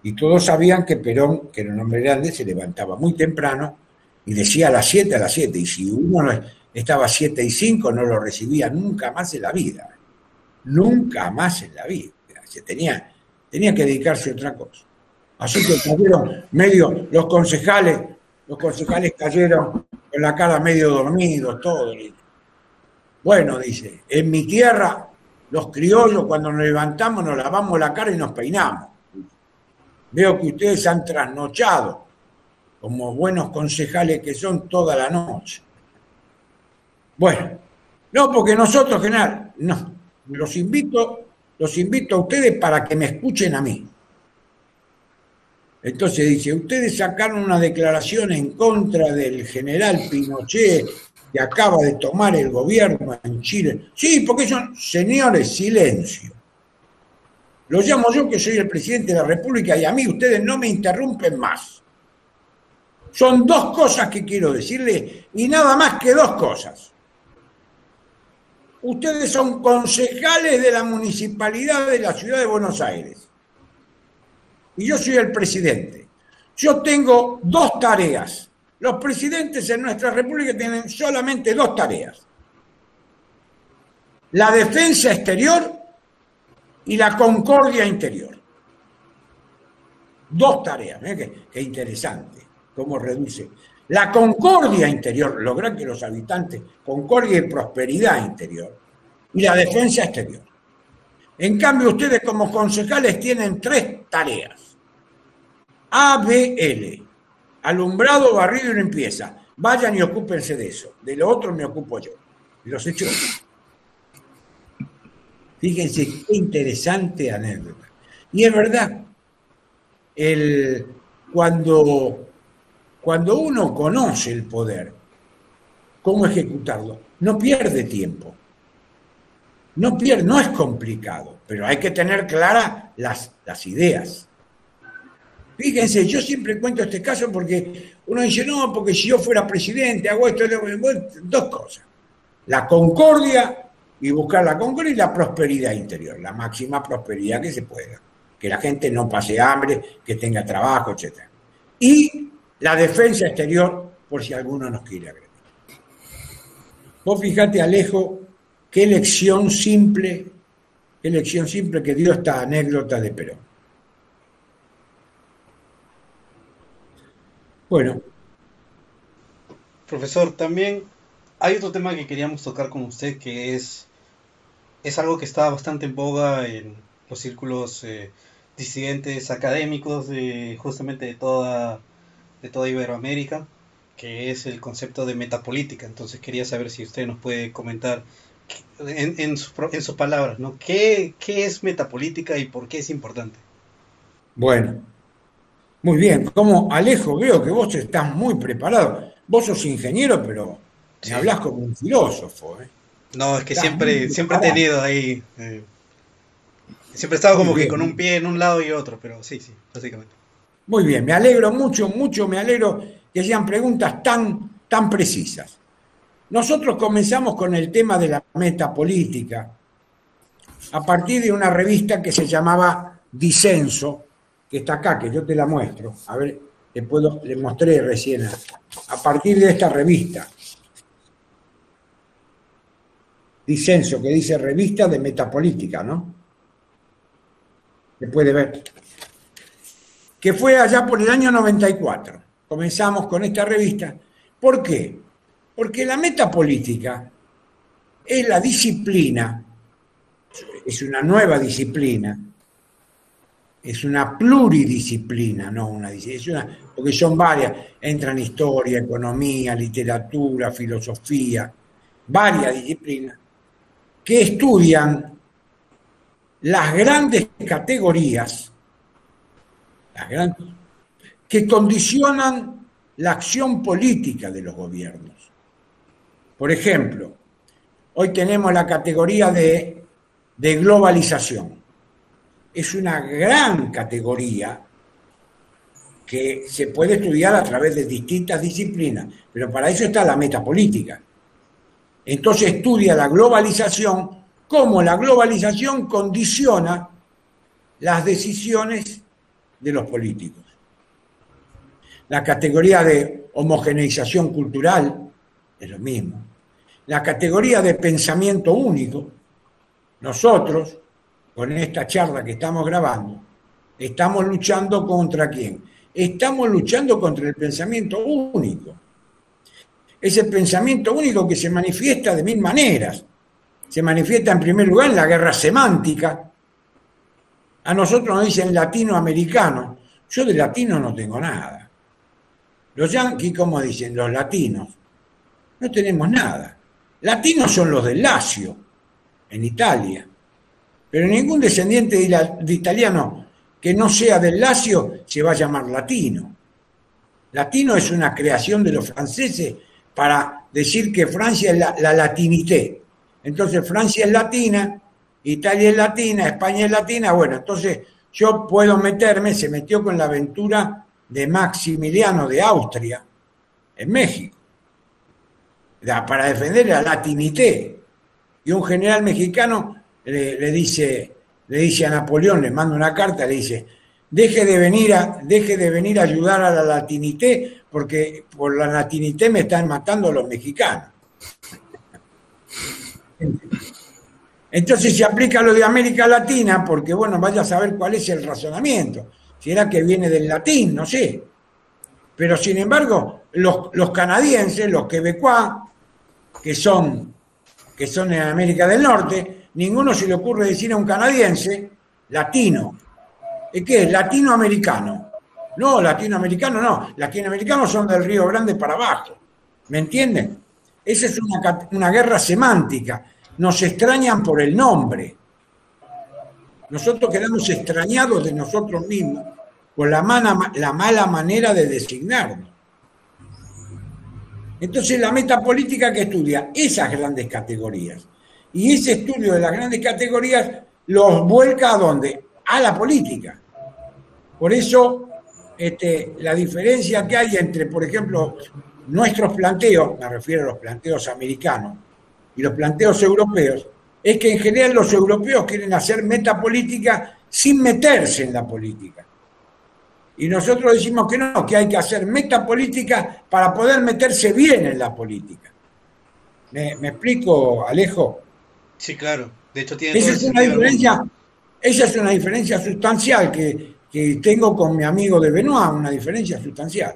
Y todos sabían que Perón, que era un hombre grande, se levantaba muy temprano y decía a las 7, a las 7. Y si uno no estaba a 7 y 5, no lo recibía nunca más en la vida. Nunca más en la vida. Se tenía, tenía que dedicarse a otra cosa. Así que cayeron medio, los concejales, los concejales cayeron con la cara medio dormidos, todo. Bueno, dice, en mi tierra, los criollos cuando nos levantamos nos lavamos la cara y nos peinamos. Veo que ustedes han trasnochado, como buenos concejales que son, toda la noche. Bueno, no, porque nosotros, general, no, los invito, los invito a ustedes para que me escuchen a mí. Entonces dice, ustedes sacaron una declaración en contra del general Pinochet que acaba de tomar el gobierno en Chile. Sí, porque son, señores, silencio. Lo llamo yo que soy el presidente de la República y a mí ustedes no me interrumpen más. Son dos cosas que quiero decirle y nada más que dos cosas. Ustedes son concejales de la municipalidad de la ciudad de Buenos Aires y yo soy el presidente. Yo tengo dos tareas. Los presidentes en nuestra república tienen solamente dos tareas. La defensa exterior y la concordia interior. Dos tareas. Mirá qué, interesante cómo reduce. La concordia interior, lograr que los habitantes, concordia y prosperidad interior. Y la defensa exterior. En cambio, ustedes como concejales tienen tres tareas. ABL, alumbrado, barrido y limpieza. Vayan y ocúpense de eso. De lo otro me ocupo yo. Los echo. Fíjense qué interesante anécdota. Y es verdad, el, cuando, cuando uno conoce el poder, cómo ejecutarlo, no pierde tiempo. No, pierde, no es complicado, pero hay que tener claras las, las ideas. Fíjense, yo siempre cuento este caso porque uno dice, no, porque si yo fuera presidente, hago esto, dos cosas. La concordia y buscar la concordia y la prosperidad interior, la máxima prosperidad que se pueda. que la gente no pase hambre, que tenga trabajo, etc. Y la defensa exterior, por si alguno nos quiere agredir. Vos fíjate, Alejo, qué lección simple, qué lección simple que dio esta anécdota de Perón. Bueno. Profesor, también hay otro tema que queríamos tocar con usted que es, es algo que está bastante en boga en los círculos eh, disidentes académicos de justamente de toda, de toda Iberoamérica, que es el concepto de metapolítica. Entonces quería saber si usted nos puede comentar en, en, sus palabras, ¿no? ¿Qué, ¿Qué es metapolítica y por qué es importante? Bueno, muy bien. Como Alejo, veo que vos estás muy preparado. Vos sos ingeniero, pero me hablas como un filósofo. ¿eh? No, es que siempre, siempre he tenido ahí. Eh, siempre he estado como que con un pie en un lado y otro, pero sí, sí, básicamente. Muy bien, me alegro mucho, mucho, me alegro que sean preguntas tan, tan precisas. Nosotros comenzamos con el tema de la metapolítica a partir de una revista que se llamaba Disenso, que está acá, que yo te la muestro. A ver, le, puedo, le mostré recién. A, partir de esta revista. Disenso, que dice revista de metapolítica, ¿no? Se puede ver. Que fue allá por el año 94. Comenzamos con esta revista. ¿Por qué? Porque la metapolítica es la disciplina, es una nueva disciplina, es una pluridisciplina, no una disciplina, porque son varias, entran historia, economía, literatura, filosofía, varias disciplinas, que estudian las grandes categorías, las grandes, que condicionan la acción política de los gobiernos. Por ejemplo, hoy tenemos la categoría de, de globalización. Es una gran categoría que se puede estudiar a través de distintas disciplinas, pero para eso está la metapolítica. Entonces estudia la globalización, cómo la globalización condiciona las decisiones de los políticos. La categoría de homogeneización cultural es lo mismo la categoría de pensamiento único, nosotros, con esta charla que estamos grabando, estamos luchando contra quién? Estamos luchando contra el pensamiento único. Ese pensamiento único que se manifiesta de mil maneras. Se manifiesta en primer lugar en la guerra semántica. A nosotros nos dicen latinoamericano. Yo de latino no tengo nada. Los yanquis, como dicen? Los latinos. No tenemos nada. Latinos son los del Lacio, en Italia. Pero ningún descendiente de, italiano que no sea del Lacio se va a llamar latino. Latino es una creación de los franceses para decir que Francia es la, la latinité. Entonces Francia es latina, Italia es latina, España es latina. Bueno, entonces yo puedo meterme, se metió con la aventura de Maximiliano de Austria en México para defender la latinité. Y un general mexicano le, dice, le dice a Napoleón, le manda una carta, le dice, deje de venir a, deje de venir a ayudar a la latinité, porque por la latinité me están matando los mexicanos. Entonces se aplica lo de América Latina, porque bueno, vaya a saber cuál es el razonamiento. Si era que viene del latín, no sé. Pero sin embargo, los, los canadienses, los quebecuá, que son, que son en América del Norte, ninguno se le ocurre decir a un canadiense latino. ¿Y qué es? Latinoamericano. No, latinoamericano no. Latinoamericanos son del Río Grande para abajo. ¿Me entienden? Esa es una, una guerra semántica. Nos extrañan por el nombre. Nosotros quedamos extrañados de nosotros mismos por la mala, la mala manera de designarnos. Entonces la metapolítica que estudia esas grandes categorías y ese estudio de las grandes categorías los vuelca a dónde? A la política. Por eso este, la diferencia que hay entre, por ejemplo, nuestros planteos, me refiero a los planteos americanos y los planteos europeos, es que en general los europeos quieren hacer metapolítica sin meterse en la política. Y nosotros decimos que no, que hay que hacer metapolítica para poder meterse bien en la política. ¿Me, me explico, Alejo? Sí, claro. De hecho, tiene Esa es una diferencia, esa es una diferencia sustancial que, que tengo con mi amigo de Benoit, una diferencia sustancial.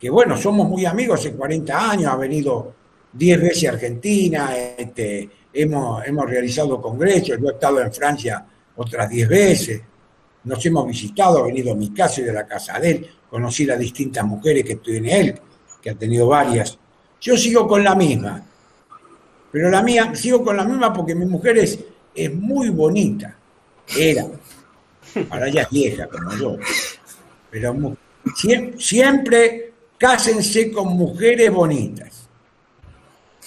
Que bueno, somos muy amigos hace 40 años, ha venido 10 veces a Argentina, este, hemos, hemos realizado congresos, yo he estado en Francia otras 10 veces, nos hemos visitado, ha venido a mi casa y de la casa de él, conocí las distintas mujeres que tiene él, que ha tenido varias. Yo sigo con la misma, pero la mía, sigo con la misma porque mi mujer es, es muy bonita. Era. Ahora ya es vieja como yo. Pero mu- siem- siempre cásense con mujeres bonitas.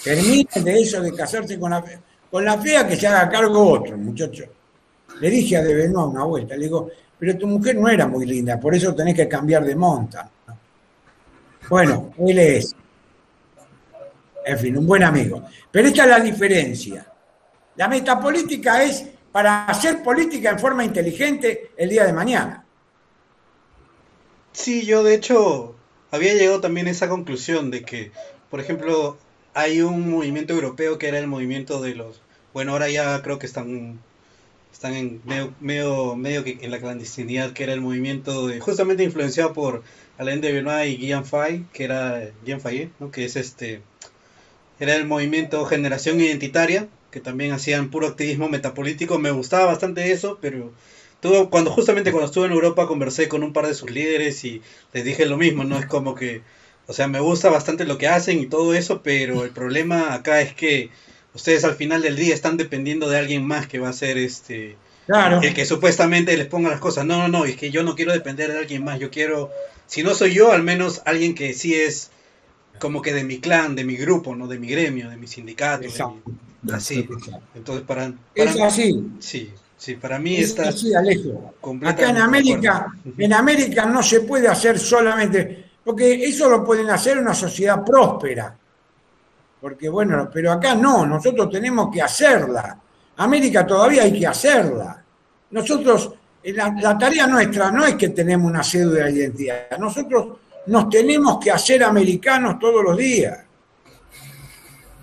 Terminen de eso de casarse con la, fe- con la fea que se haga cargo otro, muchacho. Le dije a De una vuelta, le digo, pero tu mujer no era muy linda, por eso tenés que cambiar de monta. Bueno, él es, en fin, un buen amigo. Pero esta es la diferencia. La metapolítica es para hacer política en forma inteligente el día de mañana. Sí, yo de hecho había llegado también a esa conclusión de que, por ejemplo, hay un movimiento europeo que era el movimiento de los, bueno, ahora ya creo que están están en medio, medio, en la clandestinidad, que era el movimiento de, justamente influenciado por Alain de Benoit y Guillaume Fay, que era Guillaume Fay, ¿no? que es este, era el movimiento Generación Identitaria, que también hacían puro activismo metapolítico, me gustaba bastante eso, pero tuve, cuando justamente cuando estuve en Europa conversé con un par de sus líderes y les dije lo mismo, no es como que, o sea, me gusta bastante lo que hacen y todo eso, pero el problema acá es que ustedes al final del día están dependiendo de alguien más que va a ser este Claro. el que supuestamente les ponga las cosas. No, no, no, es que yo no quiero depender de alguien más, yo quiero, si no soy yo, al menos alguien que sí es como que de mi clan, de mi grupo, no de mi gremio, de mi sindicato, de Exacto. mi- así. Entonces para, Es para así. sí, sí, para mí Es está así, Alejo. Acá en de América, en América no se puede hacer solamente, porque eso lo pueden hacer una sociedad próspera. Porque bueno, pero acá no, nosotros tenemos que hacerla. América todavía hay que hacerla. Nosotros, eh, la, la tarea nuestra no es que tenemos una cédula de identidad, nosotros nos tenemos que hacer americanos todos los días.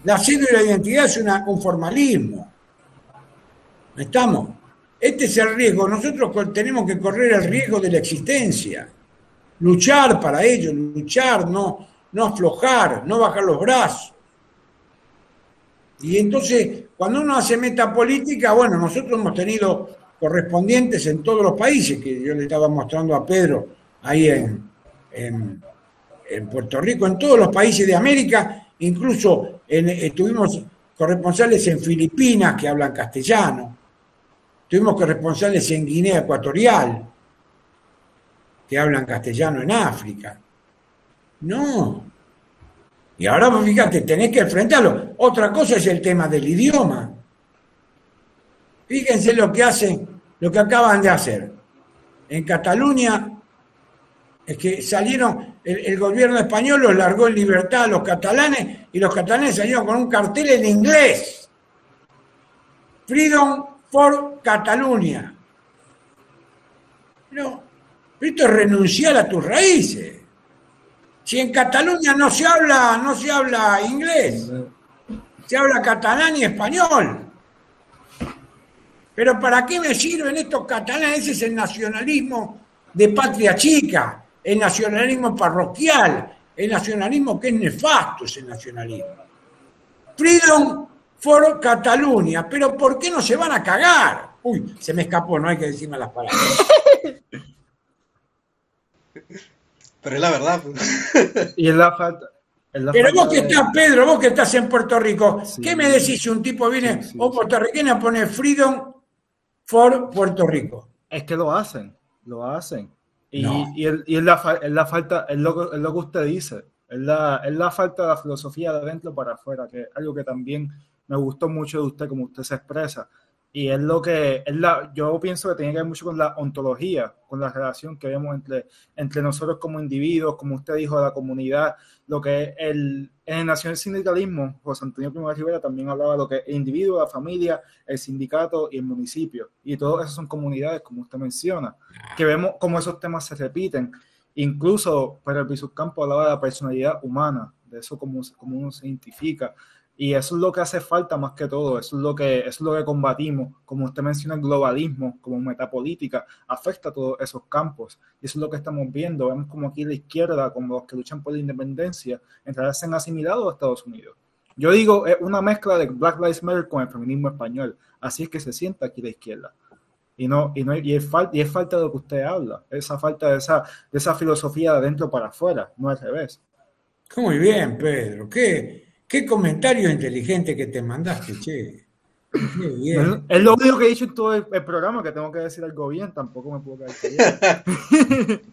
La cédula de identidad es un formalismo. ¿Estamos? Este es el riesgo. Nosotros tenemos que correr el riesgo de la existencia. Luchar para ello, luchar, no, no aflojar, no bajar los brazos. Y entonces, cuando uno hace metapolítica, bueno, nosotros hemos tenido correspondientes en todos los países, que yo le estaba mostrando a Pedro ahí en, en, Puerto Rico, en todos los países de América, incluso en, estuvimos corresponsales en Filipinas que hablan castellano, tuvimos corresponsales en Guinea Ecuatorial que hablan castellano en África. No. Y ahora, fíjate, tenés que enfrentarlo. Otra cosa es el tema del idioma. Fíjense lo que hacen, lo que acaban de hacer. En Cataluña, es que salieron, el, gobierno español los largó en libertad a los catalanes y los catalanes salieron con un cartel en inglés. Freedom for. Pero, pero esto es renunciar a tus raíces. Si en Cataluña no se habla, no se habla inglés, se habla catalán y español. Pero ¿para qué me sirven estos catalanes? Ese es el nacionalismo de patria chica, el nacionalismo parroquial, el nacionalismo que es nefasto ese nacionalismo. Freedom for Cataluña, pero ¿por qué no se van a cagar? Uy, se me escapó, no hay que decirme las palabras. Pero es la verdad. pues. Y es la falta. es la Pero falta vos que de- estás, Pedro, vos que estás en Puerto Rico, Sí. ¿qué me decís si un tipo viene, Sí, sí, o puertorriqueño, pone Freedom for Puerto Rico? Es que lo hacen, lo hacen. Y, No. y, el- y es, la, es la falta, es lo, que- es lo que usted dice, es la, es la falta de la filosofía de adentro para afuera, que es algo que también me gustó mucho de usted, como usted se expresa. Y es lo que, es la, yo pienso que tiene que ver mucho con la ontología, con la relación que vemos entre, entre nosotros como individuos, como usted dijo, la comunidad, lo que el, en el nacional sindicalismo, José Antonio Primo Rivera también hablaba de lo que el individuo, la familia, el sindicato y el municipio. Y todas esas son comunidades, como usted menciona, que vemos cómo esos temas se repiten. Incluso para el Campo hablaba de la personalidad humana, de eso cómo, cómo uno se identifica. Y eso es lo que hace falta más que todo, eso es lo que, eso es lo que combatimos. Como usted menciona, el globalismo como metapolítica afecta a todos esos campos. Y eso es lo que estamos viendo. Vemos como aquí la izquierda, como los que luchan por la independencia, en asimilados a Estados Unidos. Yo digo, es una mezcla de Black Lives Matter con el feminismo español. Así es que se sienta aquí la izquierda. Y, no, y, no, y, es, falta, y es falta de lo que usted habla, esa falta de esa, de esa filosofía de adentro para afuera, no al revés. Muy bien, Pedro. ¿Qué, Qué comentario inteligente que te mandaste, che. Es lo único que he dicho en todo el, programa, que tengo que decir algo bien, tampoco me puedo caer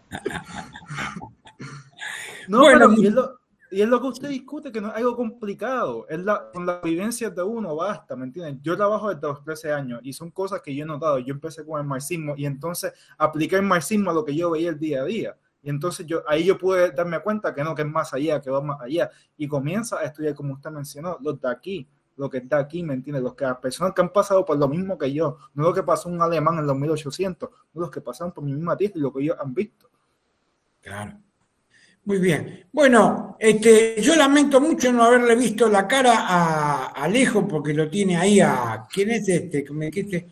no, bueno, y, es lo, y, es lo, que usted discute, que no es algo complicado, es la, con las vivencias de uno basta, ¿me entienden? Yo trabajo desde los 13 años y son cosas que yo he notado, yo empecé con el marxismo y entonces apliqué el marxismo a lo que yo veía el día a día. Y entonces yo ahí yo pude darme cuenta que no, que es más allá, que va más allá. Y comienza a estudiar, como usted mencionó, los de aquí, lo que está aquí, ¿me entiende? Los que las personas que han pasado por lo mismo que yo, no lo que pasó un alemán en los 1800, no los que pasaron por mi misma tierra y lo que ellos han visto. Claro. Muy bien. Bueno, este, yo lamento mucho no haberle visto la cara a Alejo porque lo tiene ahí a. ¿Quién es este?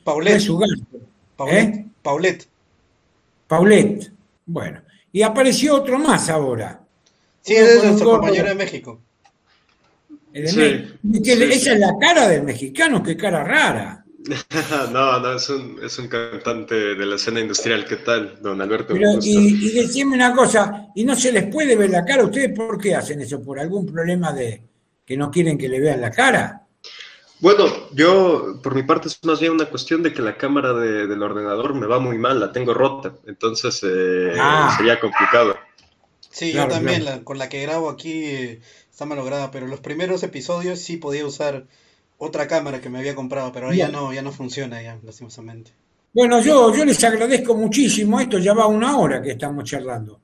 Paulette. Paulette. ¿Eh? Paulette. Paulette. Bueno. Y apareció otro más ahora. Sí, es nuestro compañero de México. Esa es la cara del mexicano, qué cara rara. no, no, es un, es un, cantante de la escena industrial. ¿Qué tal, don Alberto? y, y decime una cosa, ¿y no se les puede ver la cara? ¿Ustedes por qué hacen eso? ¿Por algún problema de que no quieren que le vean la cara? Bueno, yo por mi parte es más bien una cuestión de que la cámara del ordenador me va muy mal, la tengo rota, entonces eh, ah. sería complicado. Sí, yo también, con la que grabo aquí eh, está malograda, pero los primeros episodios sí podía usar otra cámara que me había comprado, pero ahora ya no, ya no funciona ya, lastimosamente. Bueno, yo, yo les agradezco muchísimo, esto ya va una hora que estamos charlando.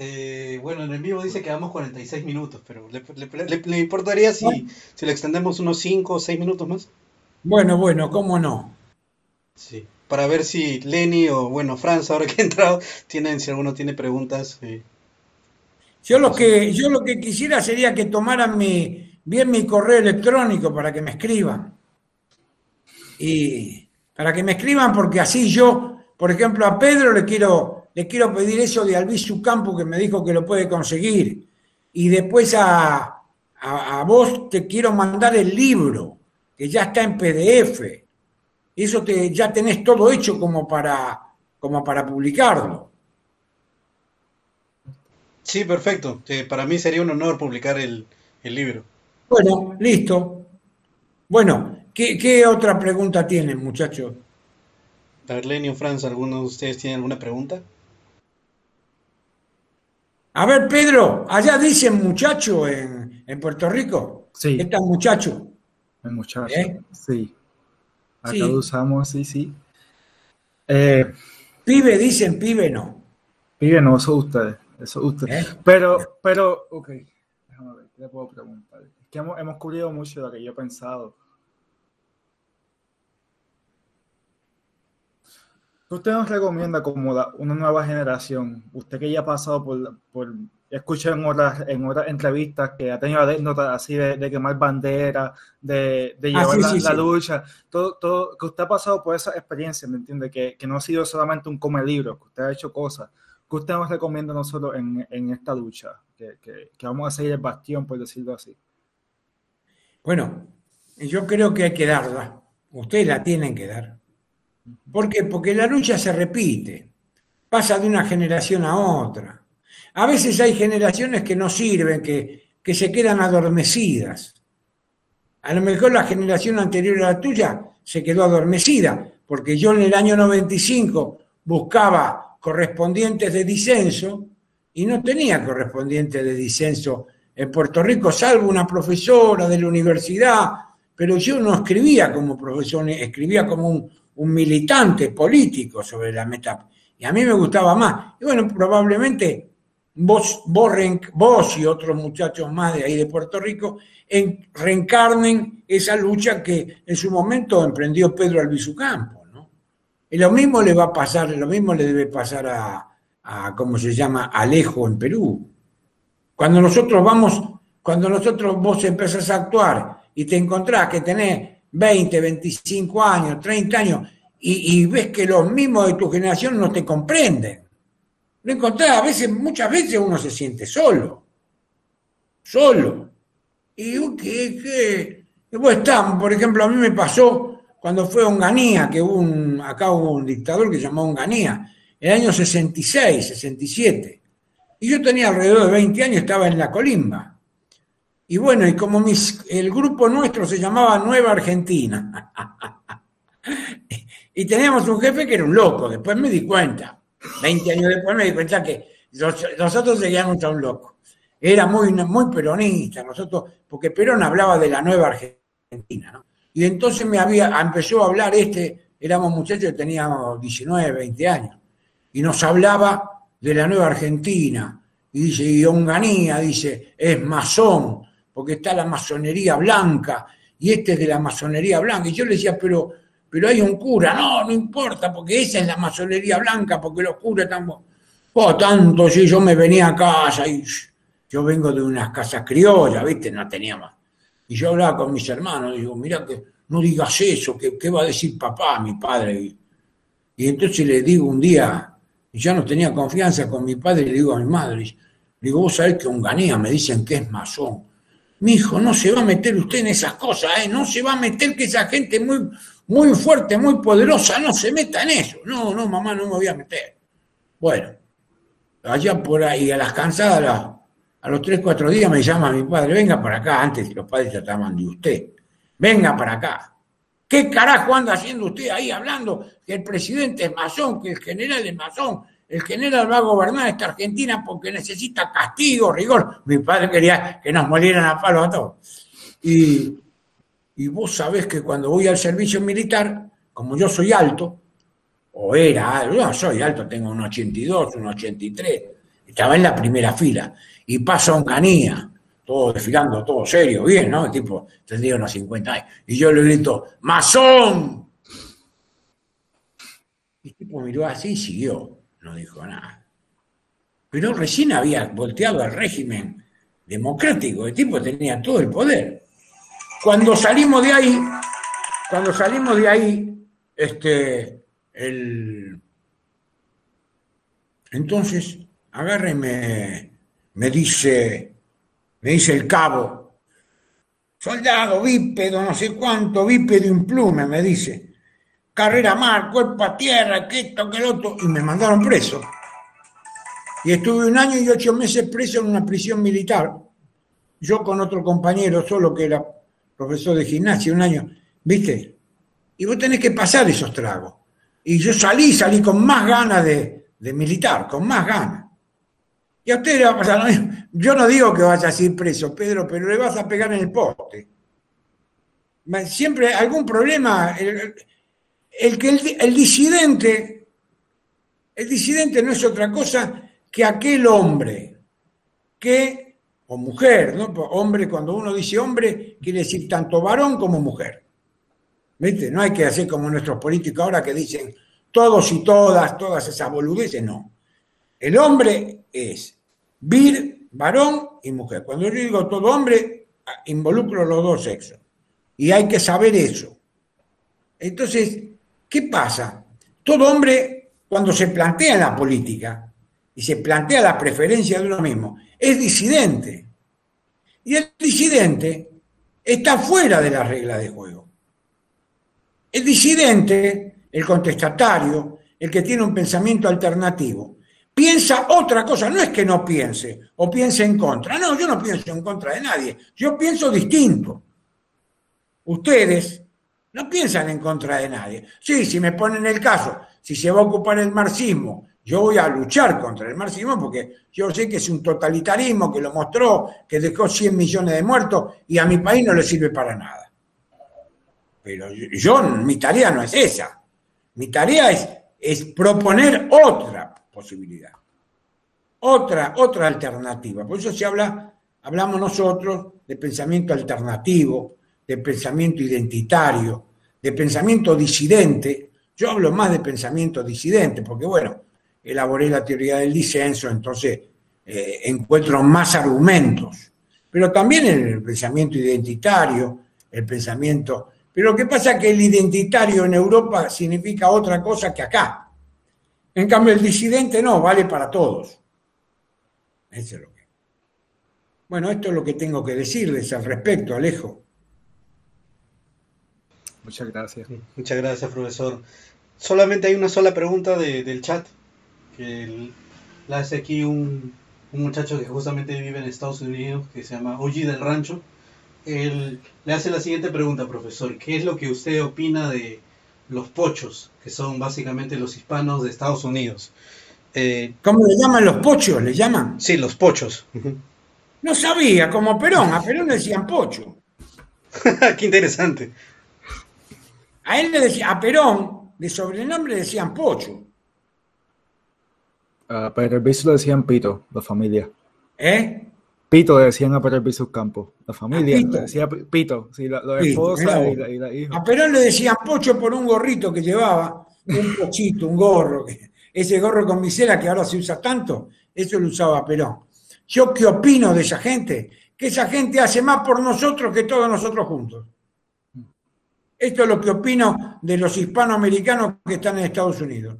Eh, bueno, en el vivo dice que vamos 46 minutos, pero ¿le, importaría si, si le extendemos unos 5 o 6 minutos más? Bueno, bueno, cómo no. Sí, para ver si Lenny o, bueno, Franz, ahora que ha entrado, tienen, si alguno tiene preguntas. Eh. Yo, lo que, yo lo que quisiera sería que tomaran mi, bien mi correo electrónico para que me escriban. Y para que me escriban porque así yo, por ejemplo, a Pedro le quiero le quiero pedir eso de Albizu Campo que me dijo que lo puede conseguir. Y después a, vos te quiero mandar el libro, que ya está en PDF. Eso te, ya tenés todo hecho como para, como para publicarlo. Sí, perfecto. para mí sería un honor publicar el, libro. Bueno, listo. Bueno, ¿qué, qué otra pregunta tienen, muchachos? Arlenio, Franz, ¿alguno de ustedes tiene alguna pregunta? A ver, Pedro, allá dicen muchacho en, Puerto Rico. Sí. Está muchacho. El muchacho, ¿Eh? sí. Acá lo usamos, sí, sí. Eh, pibe, dicen pibe, no. Pibe, no, eso ustedes. Eso ustedes. ¿Eh? Pero, pero, ok. Déjame ver, ¿qué le puedo preguntar? Es que hemos, hemos cubrido mucho de lo que yo he pensado. Usted nos recomienda como una nueva generación? Usted que ya ha pasado por, por escuché en otras, en otras entrevistas que ha tenido anécdotas así de, quemar bandera, de, de ah, llevar la, lucha, todo, todo, que usted ha pasado por esa experiencia, ¿me entiende? Que, que, no ha sido solamente un come libro, que usted ha hecho cosas. ¿Qué usted nos recomienda nosotros en, en esta lucha? Que, que, que, vamos a seguir el bastión, por decirlo así. Bueno, yo creo que hay que darla. Ustedes la tienen que dar. ¿Por qué? Porque la lucha se repite, pasa de una generación a otra. A veces hay generaciones que no sirven, que, que se quedan adormecidas. A lo mejor la generación anterior a la tuya se quedó adormecida, porque yo en el año 95 buscaba correspondientes de disenso y no tenía correspondientes de disenso en Puerto Rico, salvo una profesora de la universidad pero yo no escribía como profesor, escribía como un, un militante político sobre la meta. Y a mí me gustaba más. Y bueno, probablemente vos, vos, y otros muchachos más de ahí de Puerto Rico en, reencarnen esa lucha que en su momento emprendió Pedro Albizu Campos. ¿no? Y lo mismo le va a pasar, lo mismo le debe pasar a, a ¿cómo se llama?, Alejo en Perú. Cuando nosotros vamos, cuando nosotros vos empezás a actuar y te encontrás que tenés 20, 25 años, 30 años, y, ves que los mismos de tu generación no te comprenden. Lo encontrás, a veces, muchas veces uno se siente solo. Solo. Y que, que, después están, por ejemplo, a mí me pasó cuando fue Onganía, que hubo un, acá hubo un dictador que se llamó Onganía, en el año 66, 67. Y yo tenía alrededor de 20 años, estaba en la colimba. Y bueno, y como mis, el grupo nuestro se llamaba Nueva Argentina, y teníamos un jefe que era un loco, después me di cuenta, 20 años después me di cuenta que nosotros seguíamos a un loco. Era muy, muy peronista, nosotros, porque Perón hablaba de la Nueva Argentina, ¿no? Y entonces me había, empezó a hablar este, éramos muchachos, teníamos 19, 20 años, y nos hablaba de la Nueva Argentina, y dice, y Onganía, dice, es masón, porque está la masonería blanca y este es de la masonería blanca. Y yo le decía, pero, pero hay un cura. No, no importa, porque esa es la masonería blanca, porque los curas están... Oh, tanto, si yo me venía a casa y yo vengo de unas casas criollas, ¿viste? No teníamos. Y yo hablaba con mis hermanos, digo, mira que no digas eso, que qué va a decir papá, mi padre. Y, entonces le digo un día, y ya no tenía confianza con mi padre, le digo a mi madre, le digo, vos sabés que un ganía me dicen que es masón. Mi hijo, no se va a meter usted en esas cosas, ¿eh? no se va a meter que esa gente muy, muy fuerte, muy poderosa, no se meta en eso. No, no, mamá, no me voy a meter. Bueno, allá por ahí, a las cansadas, a los tres, cuatro días me llama mi padre, venga para acá, antes los padres trataban de usted, venga para acá. ¿Qué carajo anda haciendo usted ahí hablando que el presidente es masón, que el general es masón, el general va a gobernar esta Argentina porque necesita castigo, rigor. Mi padre quería que nos molieran a palo a todos. Y, y vos sabés que cuando voy al servicio militar, como yo soy alto, o era, no soy alto, tengo un 82, un 83, estaba en la primera fila, y pasa un canía, todo desfilando, todo serio, bien, ¿no? El tipo tendría unos 50 años, y yo le grito, ¡Masón! El tipo miró así y siguió no dijo nada. Pero recién había volteado al régimen democrático, el tipo tenía todo el poder. Cuando salimos de ahí, cuando salimos de ahí, este, el... entonces agarra me, me dice, me dice el cabo, soldado, bípedo, no sé cuánto, bípedo implume, me dice carrera mar, cuerpo a tierra, que esto, que el otro, y me mandaron preso. Y estuve un año y ocho meses preso en una prisión militar. Yo con otro compañero, solo que era profesor de gimnasia, un año, ¿viste? Y vos tenés que pasar esos tragos. Y yo salí, salí con más ganas de, militar, con más ganas. Y a usted le va a pasar lo mismo. Yo no digo que vayas a ir preso, Pedro, pero le vas a pegar en el poste. Siempre algún problema que el, disidente, el disidente no es otra cosa que aquel hombre que, o mujer, ¿no? Hombre, cuando uno dice hombre, quiere decir tanto varón como mujer. ¿Viste? No hay que hacer como nuestros políticos ahora que dicen todos y todas, todas esas boludeces, no. El hombre es vir, varón y mujer. Cuando yo digo todo hombre, involucro los dos sexos. Y hay que saber eso. Entonces, ¿Qué pasa? Todo hombre, cuando se plantea en la política y se plantea la preferencia de uno mismo, es disidente. Y el disidente está fuera de la regla de juego. El disidente, el contestatario, el que tiene un pensamiento alternativo, piensa otra cosa, no es que no piense o piense en contra, no, yo no pienso en contra de nadie, yo pienso distinto. Ustedes no piensan en contra de nadie. Sí, si me ponen el caso, si se va a ocupar el marxismo, yo voy a luchar contra el marxismo porque yo sé que es un totalitarismo que lo mostró, que dejó 100 millones de muertos y a mi país no le sirve para nada. pero yo, mi tarea no es esa. Mi tarea es, es proponer otra posibilidad, otra, otra alternativa. Por eso se habla, hablamos nosotros de pensamiento alternativo, de pensamiento identitario, de pensamiento disidente. Yo hablo más de pensamiento disidente, porque bueno, elaboré la teoría del disenso, entonces eh, encuentro más argumentos. Pero también el pensamiento identitario, el pensamiento... Pero lo que pasa es que el identitario en Europa significa otra cosa que acá. En cambio, el disidente no, vale para todos. Eso es lo que. Bueno, esto es lo que tengo que decirles al respecto, Alejo. Muchas gracias. Muchas gracias, profesor. Solamente hay una sola pregunta del chat que la hace aquí un, muchacho que justamente vive en Estados Unidos que se llama Oji del Rancho. Él le hace la siguiente pregunta, profesor. ¿Qué es lo que usted opina de los pochos, que son básicamente los hispanos de Estados Unidos? Eh, ¿Cómo le llaman los pochos? ¿Le llaman? Sí, los pochos. No sabía, como Perón. A Perón le decían pocho. Qué interesante. A él le decía, a Perón, de sobrenombre le decían Pocho. A Pedro le decían Pito, la familia. ¿Eh? Pito le decían a Pedro Campo, la familia. Pito. Decía Pito, sí, la, la esposa y, la, y, la, hija. A Perón le decían Pocho por un gorrito que llevaba, un pochito, un gorro. Ese gorro con misera que ahora se usa tanto, eso lo usaba Perón. ¿Yo qué opino de esa gente? Que esa gente hace más por nosotros que todos nosotros juntos. Esto es lo que opino de los hispanoamericanos que están en Estados Unidos.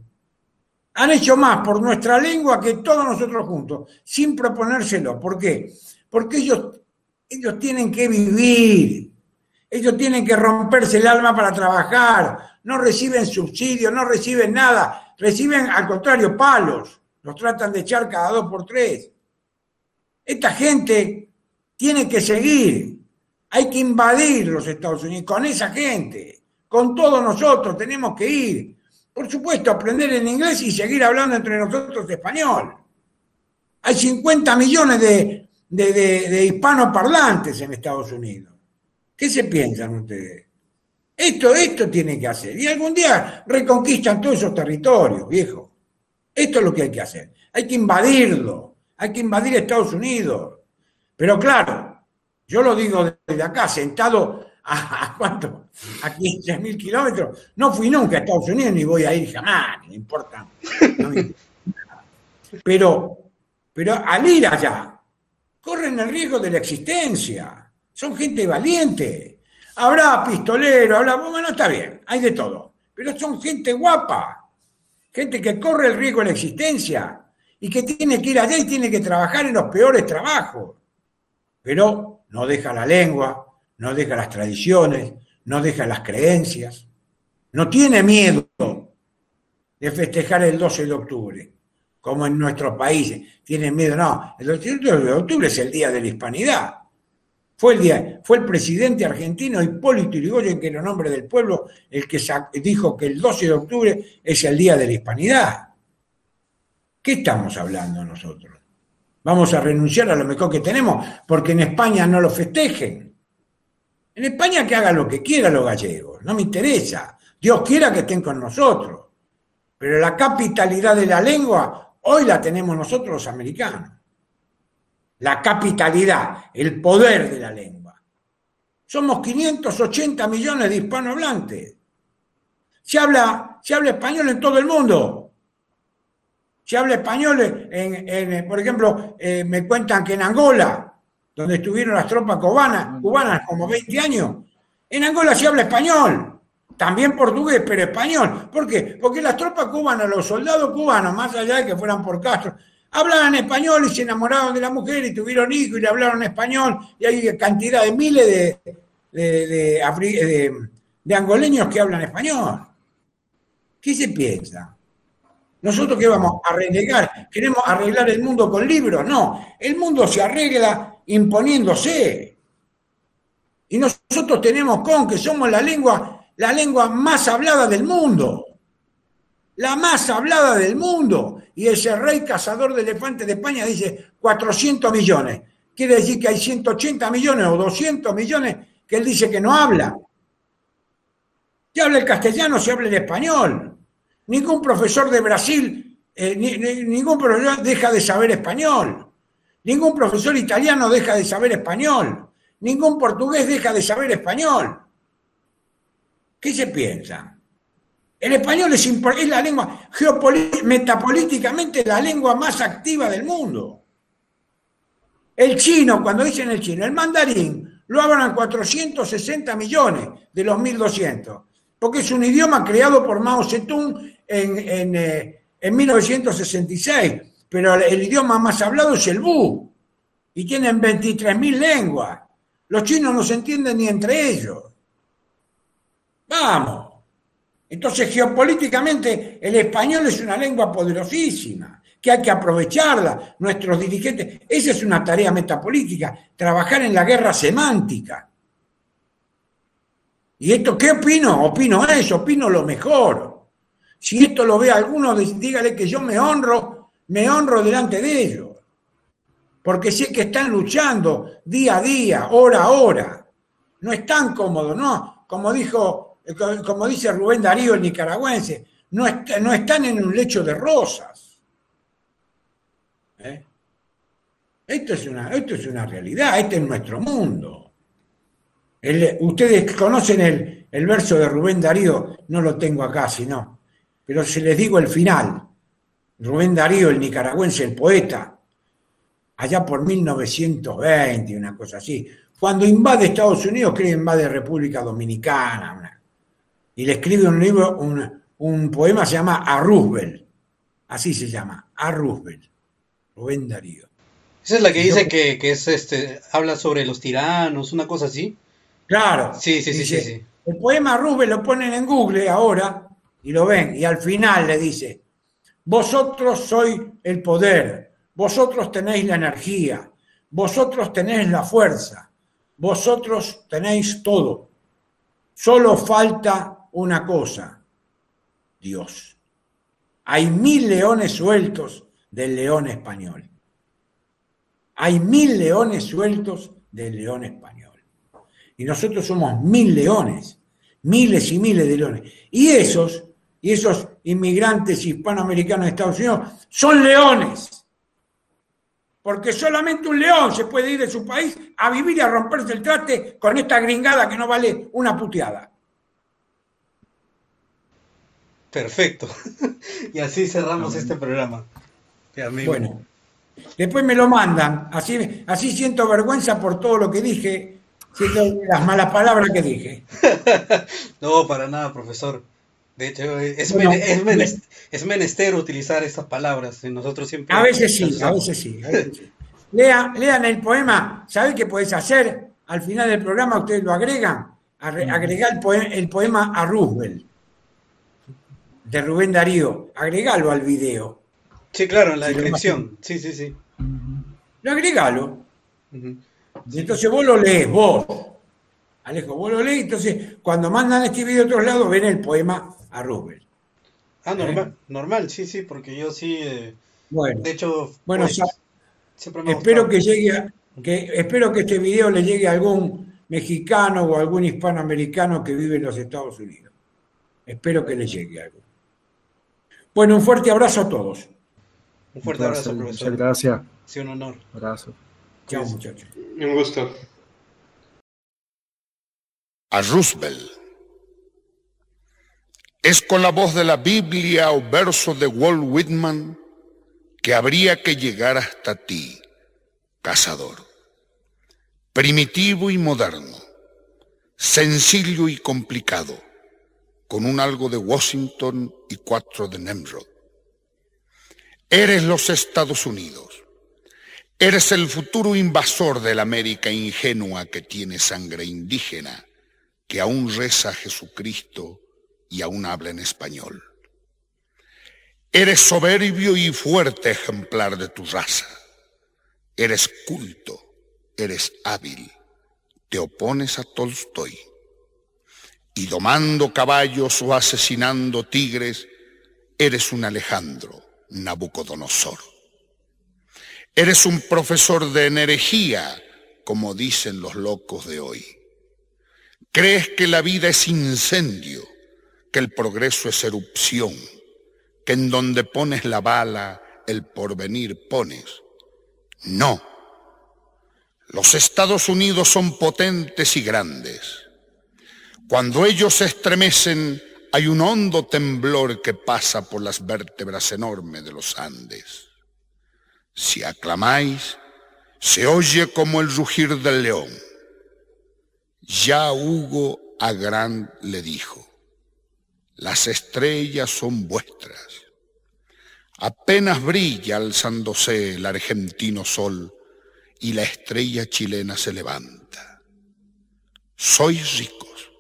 Han hecho más por nuestra lengua que todos nosotros juntos, sin proponérselo. ¿Por qué? Porque ellos, ellos tienen que vivir, ellos tienen que romperse el alma para trabajar, no reciben subsidios, no reciben nada, reciben al contrario palos, los tratan de echar cada dos por tres. Esta gente tiene que seguir, hay que invadir los Estados Unidos con esa gente, con todos nosotros, tenemos que ir. Por supuesto, aprender en inglés y seguir hablando entre nosotros español. Hay 50 millones de, de, hispanos parlantes en Estados Unidos. ¿Qué se piensan ustedes? Esto, esto tiene que hacer. Y algún día reconquistan todos esos territorios, viejo. Esto es lo que hay que hacer. Hay que invadirlo. Hay que invadir Estados Unidos. Pero claro, yo lo digo desde acá, sentado a, cuánto, a 15 mil kilómetros. No fui nunca a Estados Unidos ni voy a ir jamás, no importa. Pero, pero al ir allá, corren el riesgo de la existencia. Son gente valiente. Habrá pistolero, habrá, bueno, está bien, hay de todo. Pero son gente guapa, gente que corre el riesgo de la existencia y que tiene que ir allá y tiene que trabajar en los peores trabajos. Pero no deja la lengua, no deja las tradiciones, no deja las creencias, no tiene miedo de festejar el 12 de octubre, como en nuestros países. Tienen miedo, no, el 12 de octubre es el Día de la Hispanidad. Fue el, día, fue el presidente argentino Hipólito Yrigoyen, que era nombre del pueblo, el que dijo que el 12 de octubre es el Día de la Hispanidad. ¿Qué estamos hablando nosotros? Vamos a renunciar a lo mejor que tenemos, porque en España no lo festejen. En España que hagan lo que quieran los gallegos, no me interesa. Dios quiera que estén con nosotros. Pero la capitalidad de la lengua hoy la tenemos nosotros los americanos. La capitalidad, el poder de la lengua. Somos 580 millones de hispanohablantes. Se habla, se habla español en todo el mundo. Se habla español, en, por ejemplo, eh, me cuentan que en Angola, donde estuvieron las tropas cubanas, cubanas como 20 años, en Angola se habla español, también portugués, pero español. ¿Por qué? Porque las tropas cubanas, los soldados cubanos, más allá de que fueran por Castro, hablaban español y se enamoraron de la mujer y tuvieron hijos y le hablaron español y hay cantidad de miles de angoleños que hablan español. ¿Qué se piensa? ¿Nosotros qué vamos a renegar? ¿Queremos arreglar el mundo con libros? No, el mundo se arregla imponiéndose. Y nosotros tenemos con que somos la lengua, la lengua más hablada del mundo. La más hablada del mundo. Y ese rey cazador de elefantes de España dice 400 millones. Quiere decir que hay 180 millones o 200 millones que él dice que no habla. Se habla el castellano, se habla el español. Ningún profesor de Brasil, eh, ningún profesor deja de saber español. Ningún profesor italiano deja de saber español. Ningún portugués deja de saber español. ¿Qué se piensa? El español es, es la lengua, metapolíticamente, la lengua más activa del mundo. El chino, cuando dicen el chino, el mandarín, lo hablan 460 millones de los 1200, porque es un idioma creado por Mao Zedong en, en, 1966, eh, pero el idioma más hablado es el bu, y tienen 23.000 lenguas. Los chinos no se entienden ni entre ellos. Vamos. Entonces, geopolíticamente, el español es una lengua poderosísima, que hay que aprovecharla, nuestros dirigentes. Esa es una tarea metapolítica, trabajar en la guerra semántica. ¿Y esto qué opino? Opino eso, opino lo mejor. Si esto lo ve alguno, dígale que yo me honro, me honro delante de ellos. Porque sé que están luchando día a día, hora a hora. No están cómodos, ¿no? Como dijo como dice Rubén Darío, el nicaragüense, no, no están en un lecho de rosas. ¿Eh? Esto, es una, esto es una realidad, este es nuestro mundo. ustedes conocen el, el verso de Rubén Darío, no lo tengo acá, sino, pero si les digo el final. Rubén Darío, el nicaragüense, el poeta, allá por 1920, una cosa así, cuando invade Estados Unidos, cree que invade República Dominicana, una, y le escribe un libro, un, poema se llama A Roosevelt. Así se llama, A Roosevelt. Rubén Darío. Esa es la que dice que, es este, habla sobre los tiranos, una cosa así. Claro. Sí, sí, sí, sí, El poema Roosevelt lo ponen en Google ahora y lo ven. Y al final le dice, vosotros sois el poder, vosotros tenéis la energía, vosotros tenéis la fuerza, vosotros tenéis todo. Solo falta una cosa, Dios. Hay mil leones sueltos del león español. Hay mil leones sueltos del león español. Y nosotros somos mil leones, miles y miles de leones. Y esos, y esos inmigrantes hispanoamericanos de Estados Unidos son leones. Porque solamente un león se puede ir de su país a vivir y a romperse el traste con esta gringada que no vale una puteada. Perfecto. y así cerramos este programa. Bueno, después me lo mandan. Así, así siento vergüenza por todo lo que dije, siento las malas palabras que dije. no, para nada, profesor. De hecho, es, menester, utilizar estas palabras. Nosotros siempre. A veces sí, a veces sí. lean el poema. ¿Sabe qué puedes hacer? Al final del programa ustedes lo agregan. Agregar el, poema, el poema a Roosevelt de Rubén Darío, agregalo al video. Sí, claro, en la descripción. Sí, sí, sí. Lo agregalo. Entonces vos lo lees, vos. Alejo, vos lo lees, entonces cuando mandan este video a otros lados ven el poema a Rubén. Ah, normal, ¿Eh? normal, sí, sí, porque yo sí. Eh, bueno, de hecho, bueno, pues, espero que llegue, que espero que este video le llegue a algún mexicano o algún hispanoamericano que vive en los Estados Unidos. Espero que le llegue algo. Bueno, un fuerte abrazo a todos. Un fuerte abrazo, profesor. Muchas gracias. Sí, un honor. Abrazo. Chao, muchachos. Un gusto. A Roosevelt. Es con la voz de la Biblia o verso de Walt Whitman que habría que llegar hasta ti, cazador. Primitivo y moderno, sencillo y complicado con un algo de Washington y cuatro de Nemrod. Eres los Estados Unidos. Eres el futuro invasor de la América ingenua que tiene sangre indígena, que aún reza a Jesucristo y aún habla en español. Eres soberbio y fuerte ejemplar de tu raza. Eres culto, eres hábil. Te opones a Tolstoy y domando caballos o asesinando tigres, eres un Alejandro, Nabucodonosor. Eres un profesor de energía, como dicen los locos de hoy. Crees que la vida es incendio que el progreso es erupción, que en donde pones la bala, el porvenir pones. No. Los Estados Unidos son potentes y grandes. Cuando ellos se estremecen, hay un hondo temblor que pasa por las vértebras enormes de los Andes. Si aclamáis, se oye como el rugir del león. Ya Hugo a Gran le dijo, las estrellas son vuestras. Apenas brilla alzándose el argentino sol y la estrella chilena se levanta. Sois ricos.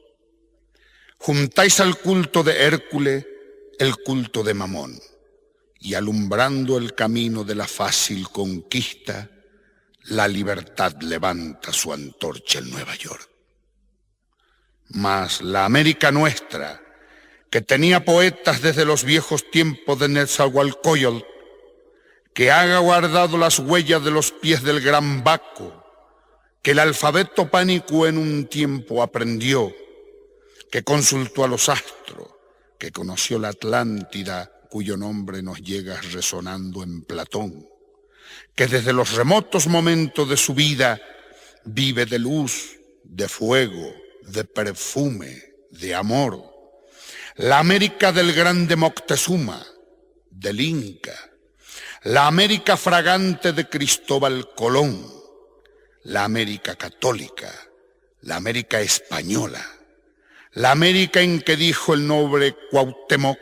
Juntáis al culto de Hércules el culto de Mamón y alumbrando el camino de la fácil conquista, la libertad levanta su antorcha en Nueva York. Mas la América nuestra, que tenía poetas desde los viejos tiempos de Netzahualcoyotl, que haga guardado las huellas de los pies del gran Baco, que el alfabeto pánico en un tiempo aprendió, que consultó a los astros, que conoció la Atlántida, cuyo nombre nos llega resonando en Platón, que desde los remotos momentos de su vida vive de luz, de fuego, de perfume, de amor. La América del grande Moctezuma, del Inca, la América fragante de Cristóbal Colón, la América católica, la América española, la América en que dijo el noble Cuauhtémoc,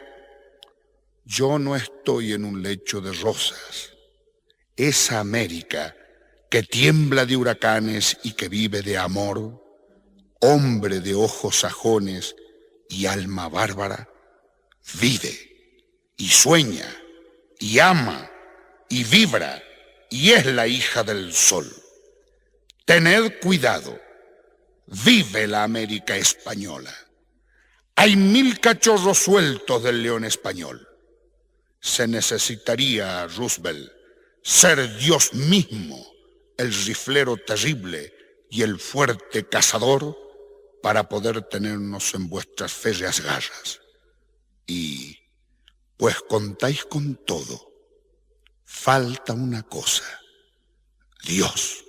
yo no estoy en un lecho de rosas, esa América que tiembla de huracanes y que vive de amor, hombre de ojos sajones y alma bárbara, vive y sueña y ama y vibra y es la hija del sol. Tened cuidado, vive la América española. Hay mil cachorros sueltos del león español. Se necesitaría, Roosevelt, ser Dios mismo, el riflero terrible y el fuerte cazador, para poder tenernos en vuestras férreas garras. Y, pues contáis con todo, falta una cosa, Dios.